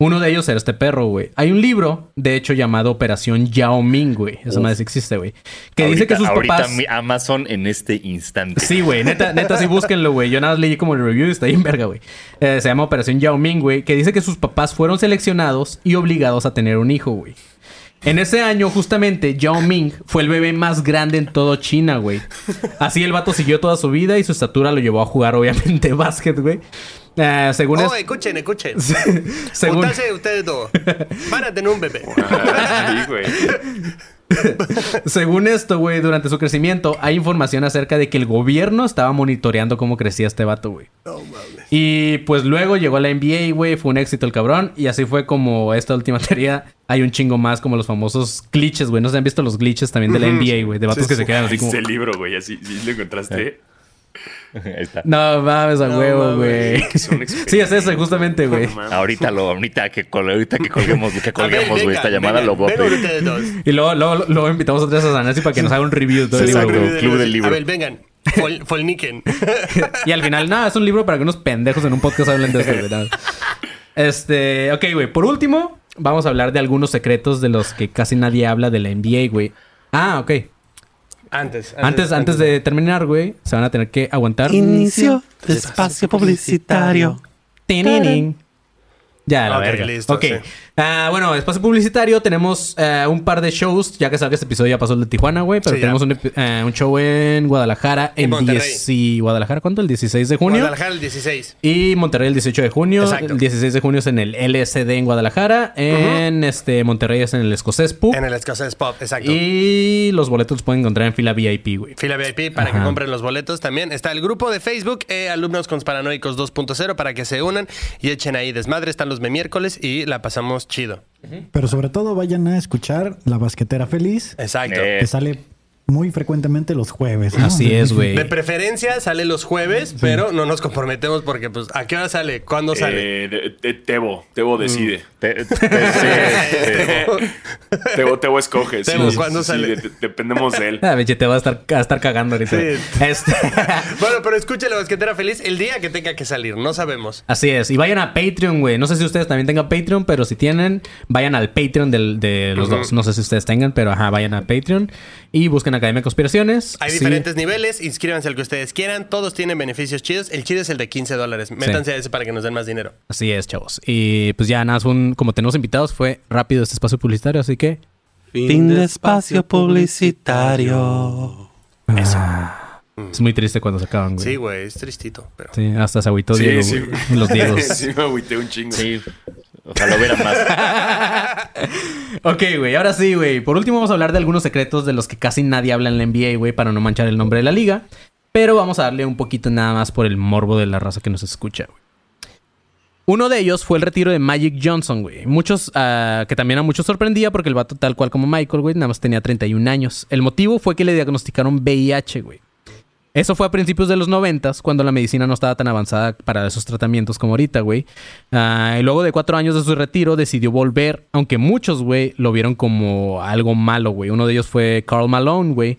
Uno de ellos era este perro, güey. Hay un libro, de hecho, llamado Operación Yao Ming, güey. Esa madre existe, güey. Que dice que sus ahorita papás. mi Amazon en este instante. Sí, güey, neta, neta, sí búsquenlo, güey. Yo nada más leí como el review y está bien verga, güey. Eh, se llama Operación Yao Ming, güey, que dice que sus papás fueron seleccionados y obligados a tener un hijo, güey. En ese año, justamente, Yao Ming fue el bebé más grande en todo China, güey. Así el vato siguió toda su vida y su estatura lo llevó a jugar, obviamente, básquet, güey. Eh, según Oh, es- escuchen, escuchen. según, Juntarse ustedes dos. Van a tener un bebé. Ah, sí, güey. según esto, güey, durante su crecimiento, hay información acerca de que el gobierno estaba monitoreando cómo crecía este vato, güey. Y pues luego llegó a la NBA, güey, fue un éxito el cabrón. Y así fue como esta última teoría. Hay un chingo más como los famosos glitches, güey. No se han visto los glitches también de la NBA, güey. De vatos que se quedan así como... Este libro, güey, así, sí lo encontraste. Ahí está. No mames a No huevo, güey. Sí, es ese, justamente, güey. No. Ahorita lo, ahorita que, ahorita que colguemos, que colguemos, güey, esta llamada lo voy. Y luego, luego, luego invitamos otra vez a Sanasi para que nos haga un review de todo el libro. Club del libro. A ver, vengan. Fol, folniquen. Y al final, nada, es un libro para que unos pendejos en un podcast hablen de esto, nada. Este, ok, güey. Por último, vamos a hablar de algunos secretos de los que casi nadie habla de la NBA, güey. Ah, ok. Antes, Antes, antes de terminar, güey, se van a tener que aguantar. Inicio de espacio publicitario. Tininín. Ya, la Ok, verga. listo, ok. sí. Ah, bueno, espacio publicitario. Tenemos eh, un par de shows. Ya que salga este episodio, ya pasó el de Tijuana, güey. Pero Sí, tenemos un, eh, un show en Guadalajara. En El Monterrey. 10 y- ¿Guadalajara cuánto? El 16 de junio. Guadalajara el 16. Y Monterrey el 18 de junio. Exacto. El 16 de junio es en el LSD en Guadalajara. En este Monterrey es en el Escocés Pub. En el Escocés Pop, exacto. Y los boletos los pueden encontrar en fila VIP, güey. Fila VIP para que compren los boletos también. Está el grupo de Facebook, eh, Alumnos Consparanoicos 2.0, para que se unan y echen ahí desmadre. Están los miércoles y la pasamos chido. Pero sobre todo vayan a escuchar La Basquetera Feliz, Exacto. Eh, que sale muy frecuentemente los jueves. ¿no? Así es, güey. De preferencia sale los jueves, pero no nos comprometemos porque, pues, ¿a qué hora sale? ¿Cuándo sale? Eh, de- de- Tebo, Tebo decide. te- te- sí. Tebo, Tebo escoge. Tebo, sí, ¿cuándo sí, sale? de- dependemos de él. Ah, Beche, te va a estar, a estar cagando ahorita. Sí. Este. Bueno, pero escuche la basquetera feliz el día que tenga que salir, no sabemos. Así es. Y vayan a Patreon, güey. No sé si ustedes también tengan Patreon, pero si tienen, vayan al Patreon del- de los dos. No sé si ustedes tengan, pero ajá, vayan a Patreon y busquen Academia de Conspiraciones. Hay Sí. diferentes niveles, inscríbanse al que ustedes quieran, todos tienen beneficios chidos. El chido es el de 15 dólares. Métanse a ese para que nos den más dinero. Así es, chavos. Y pues ya nada, un- como tenemos invitados, fue rápido este espacio publicitario, así que. Fin de espacio publicitario. ah, Es muy triste cuando se acaban, güey. Sí, güey, es tristito, pero... Sí, hasta se agüitó Sí, Diego, sí. güey. Los Diegos. sí, me agüité un chingo. Sí. Ojalá hubiera más. Ok, güey, ahora sí, güey. Por último vamos a hablar de algunos secretos de los que casi nadie habla en la NBA, güey, para no manchar el nombre de la liga. Pero vamos a darle un poquito nada más por el morbo de la raza que nos escucha, güey. Uno de ellos fue el retiro de Magic Johnson, güey. Muchos, ah, que también a muchos sorprendía porque el vato, tal cual como Michael, güey, nada más tenía 31 años. El motivo fue que le diagnosticaron VIH, güey. Eso fue a principios de los noventas, cuando la medicina no estaba tan avanzada para esos tratamientos como ahorita, güey. Ah, y luego de cuatro años de su retiro, decidió volver, aunque muchos, güey, lo vieron como algo malo, güey. Uno de ellos fue Carl Malone, güey.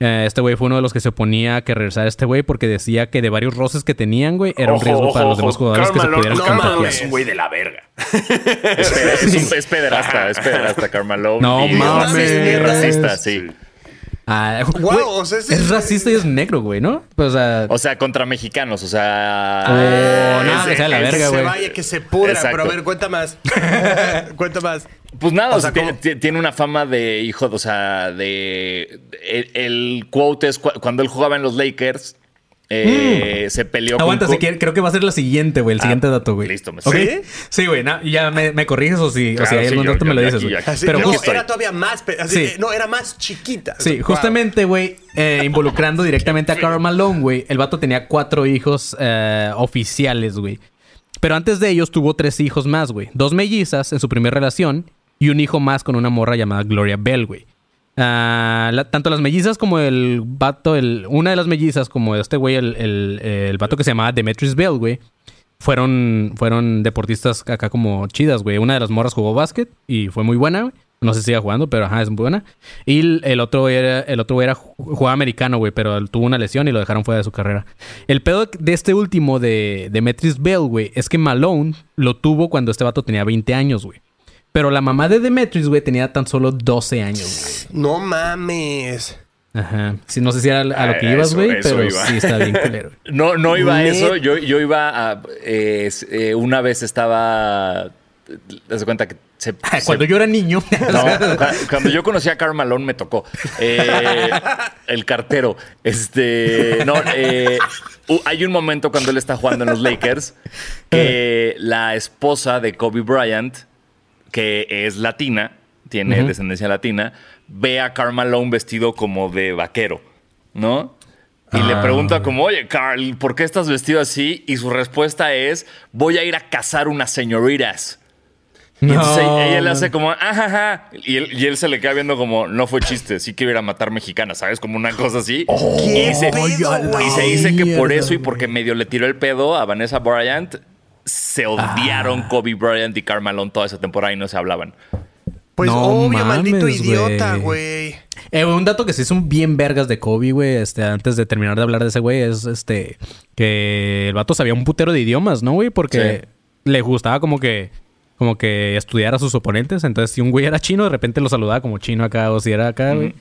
Eh, este güey fue uno de los que se oponía a que regresara este güey porque decía que de varios roces que tenían, güey, era un riesgo ojo, para los demás jugadores que se Malone- pudieran no, Malone contagiar. es un güey de la verga. Es, es, un- es pederasta, es pederasta, Carmelo. No y, mames. Y racista, sí. Ah, güey, o sea, es- es racista y es negro, güey, ¿no? Pues, o sea, O sea, contra mexicanos, o sea. Oh, no, es- que sea la verga, que se güey. vaya, que se pudra. Exacto. Pero a ver, cuenta más. cuenta más. Pues nada, O sea, tiene, una fama de hijo, o sea, de. El, el quote es cu- cuando él jugaba en los Lakers, eh, se peleó Mm. Aguanta, con. si quiere- creo que va a ser la siguiente, güey. El Ah, siguiente dato, güey. listo, me ¿Ok? ¿Sí? Güey. ya me, me corriges o si, o Claro, si hay sí, algún yo- dato yo- me lo dices, güey. Pero no, justo, era todavía más... pe- así, Sí. eh, No, era más chiquita. sí, Wow. justamente, güey, eh, involucrando directamente a Karl Malone, güey. El vato tenía cuatro hijos eh, oficiales, güey. Pero antes de ellos tuvo tres hijos más, güey. Dos mellizas en su primera relación y un hijo más con una morra llamada Gloria Bell, güey. Ah, tanto las mellizas como el vato, el, una de las mellizas, como este güey, el, el, vato que se llamaba Demetrius Bell, güey, fueron, fueron deportistas acá como chidas, güey. Una de las morras jugó básquet y fue muy buena, güey. No sé si siga jugando, pero ajá, es muy buena. Y el, otro era, el otro era ju- jugaba americano, güey, pero tuvo una lesión y lo dejaron fuera de su carrera. El pedo de este último de Demetrius Bell, güey, es que Malone lo tuvo cuando este vato tenía 20 años, güey. Pero la mamá de Demetrius, güey, tenía tan solo 12 años, No mames. Ajá. Sí, no sé si era a lo que Ah, ibas, eso- güey, eso pero iba. sí está bien culero. No, no iba a eso. Yo, yo iba a. eh, eh, una vez estaba. Haz de cuenta que se. Cuando se- yo era niño. No, cu- cuando yo conocí a Karl Malone me tocó. Eh, el cartero. Este. No, eh, hay un momento cuando él está jugando en los Lakers que la esposa de Kobe Bryant, que es latina, tiene descendencia latina, ve a Karl Malone vestido como de vaquero, ¿no? Y le Ah. pregunta como, oye, Carl, ¿por qué estás vestido así? Y su respuesta es, voy a ir a cazar unas señoritas. Y entonces ella le hace como, ajá, y él, y él se le queda viendo como, no fue chiste, sí quiero ir a matar mexicanas, ¿sabes? Como una cosa así. y, se, pedo, güey? y se dice que por eso y porque medio le tiró el pedo a Vanessa Bryant, se odiaron Ah. Kobe Bryant y Karl Malone toda esa temporada y no se hablaban. Pues No obvio, mames, maldito idiota, güey. Eh, un dato que sí son bien vergas de Kobe, güey, este, antes de terminar de hablar de ese güey, es este, que el vato sabía un putero de idiomas, ¿no, güey? Porque le gustaba como que, como que estudiar a sus oponentes. Entonces, si un güey era chino, de repente lo saludaba como chino acá, o si era acá, güey.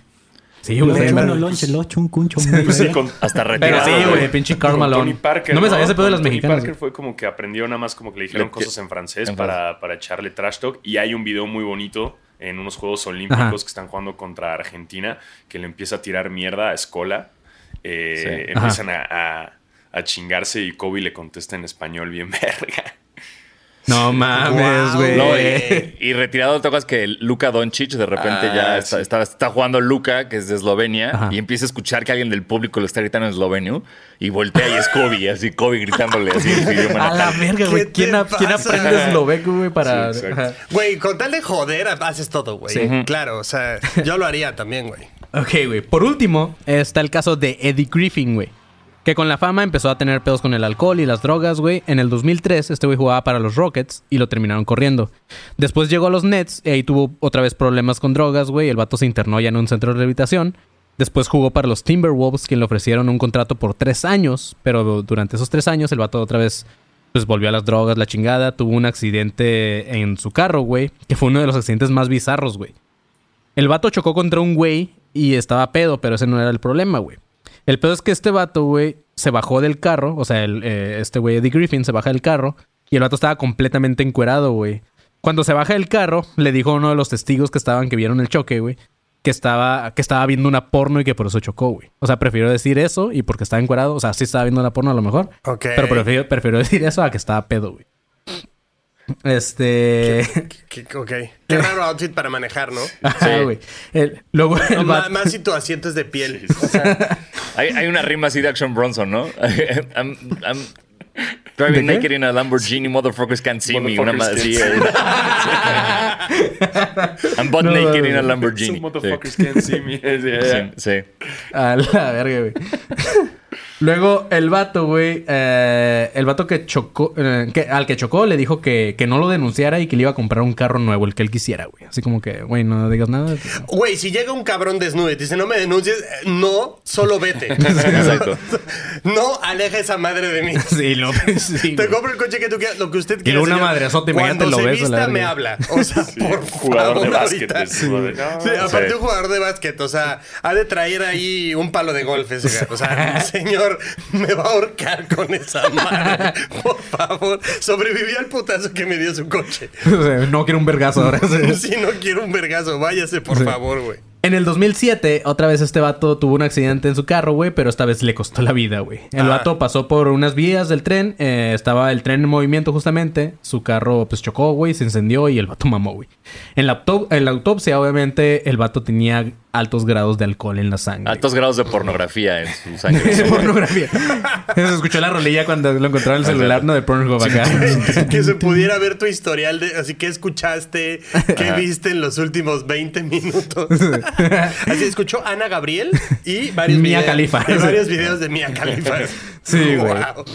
Sí, güey. El está 8 bien no verga. lonche, el 8, un cuncho. Sí, muy con- Hasta Pero retirado. sí, güey. pinche Karl Malone. Parker, no me sabía ese pedo de las Tony mexicanas. Parker fue como que aprendió nada más como que le dijeron Le- cosas en francés para, para echarle trash talk. Y hay un video muy bonito en unos Juegos Olímpicos Ajá. que están jugando contra Argentina que le empieza a tirar mierda a Escola. Eh, Sí. Empiezan a, a- a chingarse y Kobe le contesta en español bien verga. No mames, güey. No, y, y retirado tocas que Luka Doncic de repente Ah, ya está, sí. está, está jugando Luka, que es de Eslovenia, Ajá. y empieza a escuchar que alguien del público le está gritando en eslovenio, y voltea y es Kobe, así Kobe gritándole así en su idioma A la verga, ¿Qué güey. ¿Quién, aprende esloveco, güey, para. Sí. Güey, con tal de joder, haces todo, güey. Sí. Claro, o sea, yo lo haría también, güey. Ok, güey. Por último, está el caso de Eddie Griffin, güey. Que con la fama empezó a tener pedos con el alcohol y las drogas, güey. En el 2003, este güey jugaba para los Rockets y lo terminaron corriendo. Después llegó a los Nets y ahí tuvo otra vez problemas con drogas, güey. El vato se internó ya en un centro de rehabilitación. Después jugó para los Timberwolves, quien le ofrecieron un contrato por tres años. Pero durante esos tres años, el vato otra vez pues volvió a las drogas, la chingada. Tuvo un accidente en su carro, güey. Que fue uno de los accidentes más bizarros, güey. El vato chocó contra un güey y estaba pedo, pero ese no era el problema, güey. El pedo es que este vato, güey, se bajó del carro. O sea, el, eh, este güey Eddie Griffin se baja del carro y el vato estaba completamente encuerado, güey. Cuando se baja del carro, le dijo a uno de los testigos que estaban, que vieron el choque, güey, que estaba, que estaba viendo una porno y que por eso chocó, güey. O sea, prefirió decir eso y porque estaba encuerado. O sea, sí estaba viendo una porno a lo mejor. Ok. Pero prefirió, prefirió decir eso a que estaba pedo, güey. Este. Qué- ok. Qué raro outfit para manejar, ¿no? Ajá, güey. El- Luego el No, más, más si tu asiento es de piel. O sea, Hay, hay una rima así de Action Bronson, ¿no? I'm, I'm ¿De driving qué? naked in a Lamborghini, motherfuckers can't see me. Una más así. I'm butt No, naked no, in a. Lamborghini. Some motherfuckers can't see me. Sí, sí. A la verga, güey. Luego, el vato, güey. eh, el vato que chocó. eh, que, al que chocó le dijo que, que no lo denunciara y que le iba a comprar un carro nuevo, el que él quisiera, güey. Así como que, güey, no digas nada. Güey, si llega un cabrón desnudo y te dice, no me denuncies, eh, no, solo vete. Exacto. No aleja esa madre de mí. Sí, lo sí, Te compro el coche que tú quieras, lo que usted Y quiera. luego una señor. madresota, imagínate, Cuando lo se ves a la vista, verga. me habla. O sea, por jugador favor, de básquet. no, Sí, aparte Sí. un jugador de básquet, o sea, ha de traer ahí un palo de golf ese. O sea, señor, me va a ahorcar con esa madre. Por favor, sobreviví al putazo que me dio su coche. No quiero un vergazo ahora. Si no quiero un vergazo, váyase, por Sí. favor, güey. En el 2007, otra vez este vato tuvo un accidente en su carro, güey, pero esta vez le costó la vida, güey. El Ah. vato pasó por unas vías del tren, eh, estaba el tren en movimiento justamente, su carro pues chocó, güey, se encendió y el vato mamó, güey. En la, en la autopsia, obviamente, el vato tenía altos grados de alcohol en la sangre. Altos grados de pornografía en su sangre. de pornografía. Se escuchó la rolilla cuando lo encontraron en el celular, ¿no? De Pornhub acá. que se pudiera ver tu historial de así que escuchaste, qué viste en los últimos 20 minutos. así escuchó Ana Gabriel y varios videos, y varios videos de Mia Khalifa. Sí, güey. Wow.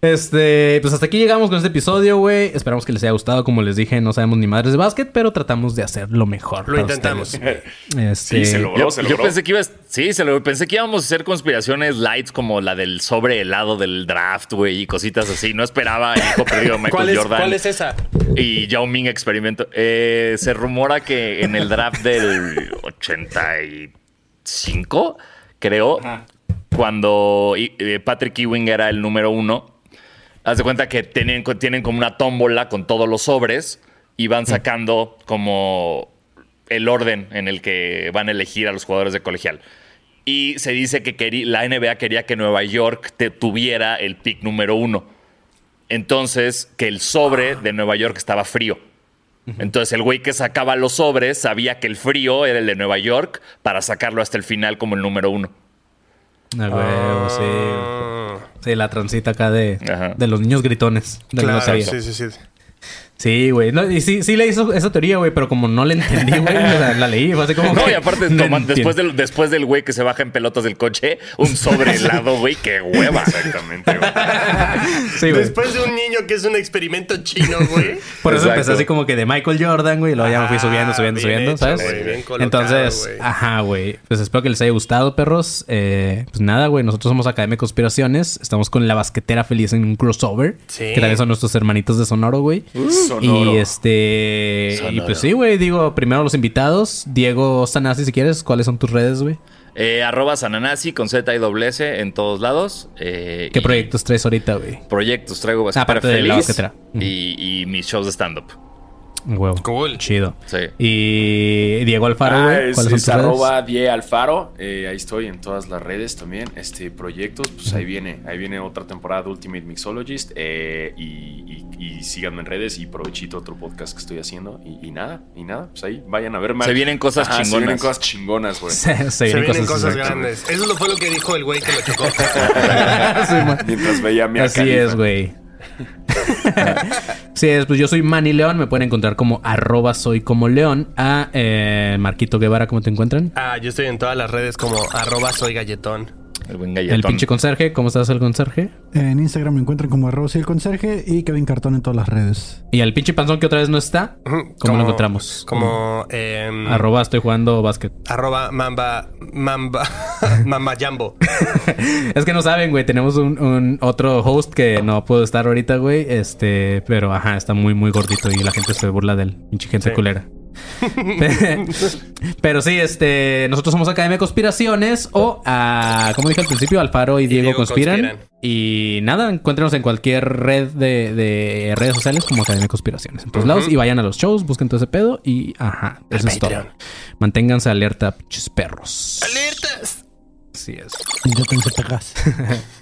Este, pues hasta aquí llegamos con este episodio, güey. Esperamos que les haya gustado. Como les dije, no sabemos ni madres de básquet, pero tratamos de hacer lo mejor. Lo para intentamos. Este, Sí, se logró, Yo, se yo logró. pensé que ibas, sí, se lo, pensé que íbamos a hacer conspiraciones lights como la del sobre helado del draft, güey, y cositas así. No esperaba el hijo perdido de Michael ¿Cuál es, Jordan ¿Cuál es esa? y Yao Ming experimento. Eh, se rumora que en el draft del 85, creo, cuando eh, Patrick Ewing era el número uno, haz de cuenta que tienen, tienen como una tómbola con todos los sobres y van sacando como el orden en el que van a elegir a los jugadores de colegial. Y se dice que querí- la NBA quería que Nueva York te tuviera el pick número uno. Entonces, que el sobre de Nueva York estaba frío. Entonces, el güey que sacaba los sobres sabía que el frío era el de Nueva York para sacarlo hasta el final como el número uno. A huevo, sí. Sí, la transita acá de, de los niños gritones. De Claro, sí, sí, sí. Sí, güey. No, y sí, sí le hizo esa teoría, güey, pero como no la entendí, güey, o sea, la leí, fue así como. No, que y aparte, no toman- después, del, después del güey que se baja en pelotas del coche, un sobre helado, güey, qué hueva. Exactamente, güey. Sí, güey. Después de un niño que es un experimento chino, güey. Por eso Exacto. empecé así como que de Michael Jordan, güey, y luego ya me fui subiendo, Ah, subiendo, bien subiendo, hecho, ¿sabes? güey, bien colocado, Entonces, güey. ajá, güey. Pues espero que les haya gustado, perros. Eh, pues nada, güey, nosotros somos Academia de Conspiraciones. Estamos con La Basquetera Feliz en un crossover. Sí. Que también son nuestros hermanitos de Sonoro, güey. Sonoro. Y este... Y pues sí, güey, digo, primero los invitados. Diego Sanasi, si quieres, ¿cuáles son tus redes, güey? Eh, arroba Sananasi con Z y doble S en todos lados. Eh, ¿Qué proyectos traes ahorita, güey? Proyectos traigo de la Feliz basquetera. y, y mis shows de stand-up. Huevo. Cool. Chido. Sí. Y Diego Alfaro, Ah, güey. es, ¿Cuáles son es tus redes? arroba Die Alfaro. Eh, ahí estoy en todas las redes también. Este proyectos, pues ahí viene. Ahí viene otra temporada de Ultimate Mixologist. eh, y, y- y síganme en redes y provechito otro podcast que estoy haciendo. Y, y nada, y nada, pues ahí vayan a ver. Se vienen cosas Se chingonas. vienen cosas chingonas, güey. Se, se Se vienen cosas, grandes. Eso fue lo que dijo el güey que lo chocó. Mientras veía a mi Así es, güey. Sí, es, pues yo soy Manny León, me pueden encontrar como arroba soy como León. A eh, Marquito Guevara, ¿cómo te encuentran? Ah, yo estoy en todas las redes como arroba soy galletón. El buen galletón. El pinche conserje, ¿cómo estás el conserje? En Instagram me encuentran como arroba soy el conserje y Kevin Cartón en todas las redes. Y el pinche panzón que otra vez no está, ¿cómo lo encontramos? Como em, Arroba estoy jugando básquet. arroba mamba mamba mamba jambo. Es que no saben, güey. Tenemos un, un otro host que no puedo estar ahorita, güey. Este, pero ajá, está muy, muy gordito y la gente se burla de él. Pinche gente Sí. culera. pero sí, este, nosotros somos Academia de Conspiraciones o, ah, como dije al principio, Alfaro y Diego, Diego conspiran. conspiran. Y nada, encuéntrenos en cualquier red de, de redes sociales como Academia de Conspiraciones. En todos lados. Y vayan a los shows, busquen todo ese pedo. Y ajá, eso es todo. Manténganse alerta, pinches perros. ¡Alertas! Así es. Yo pegas.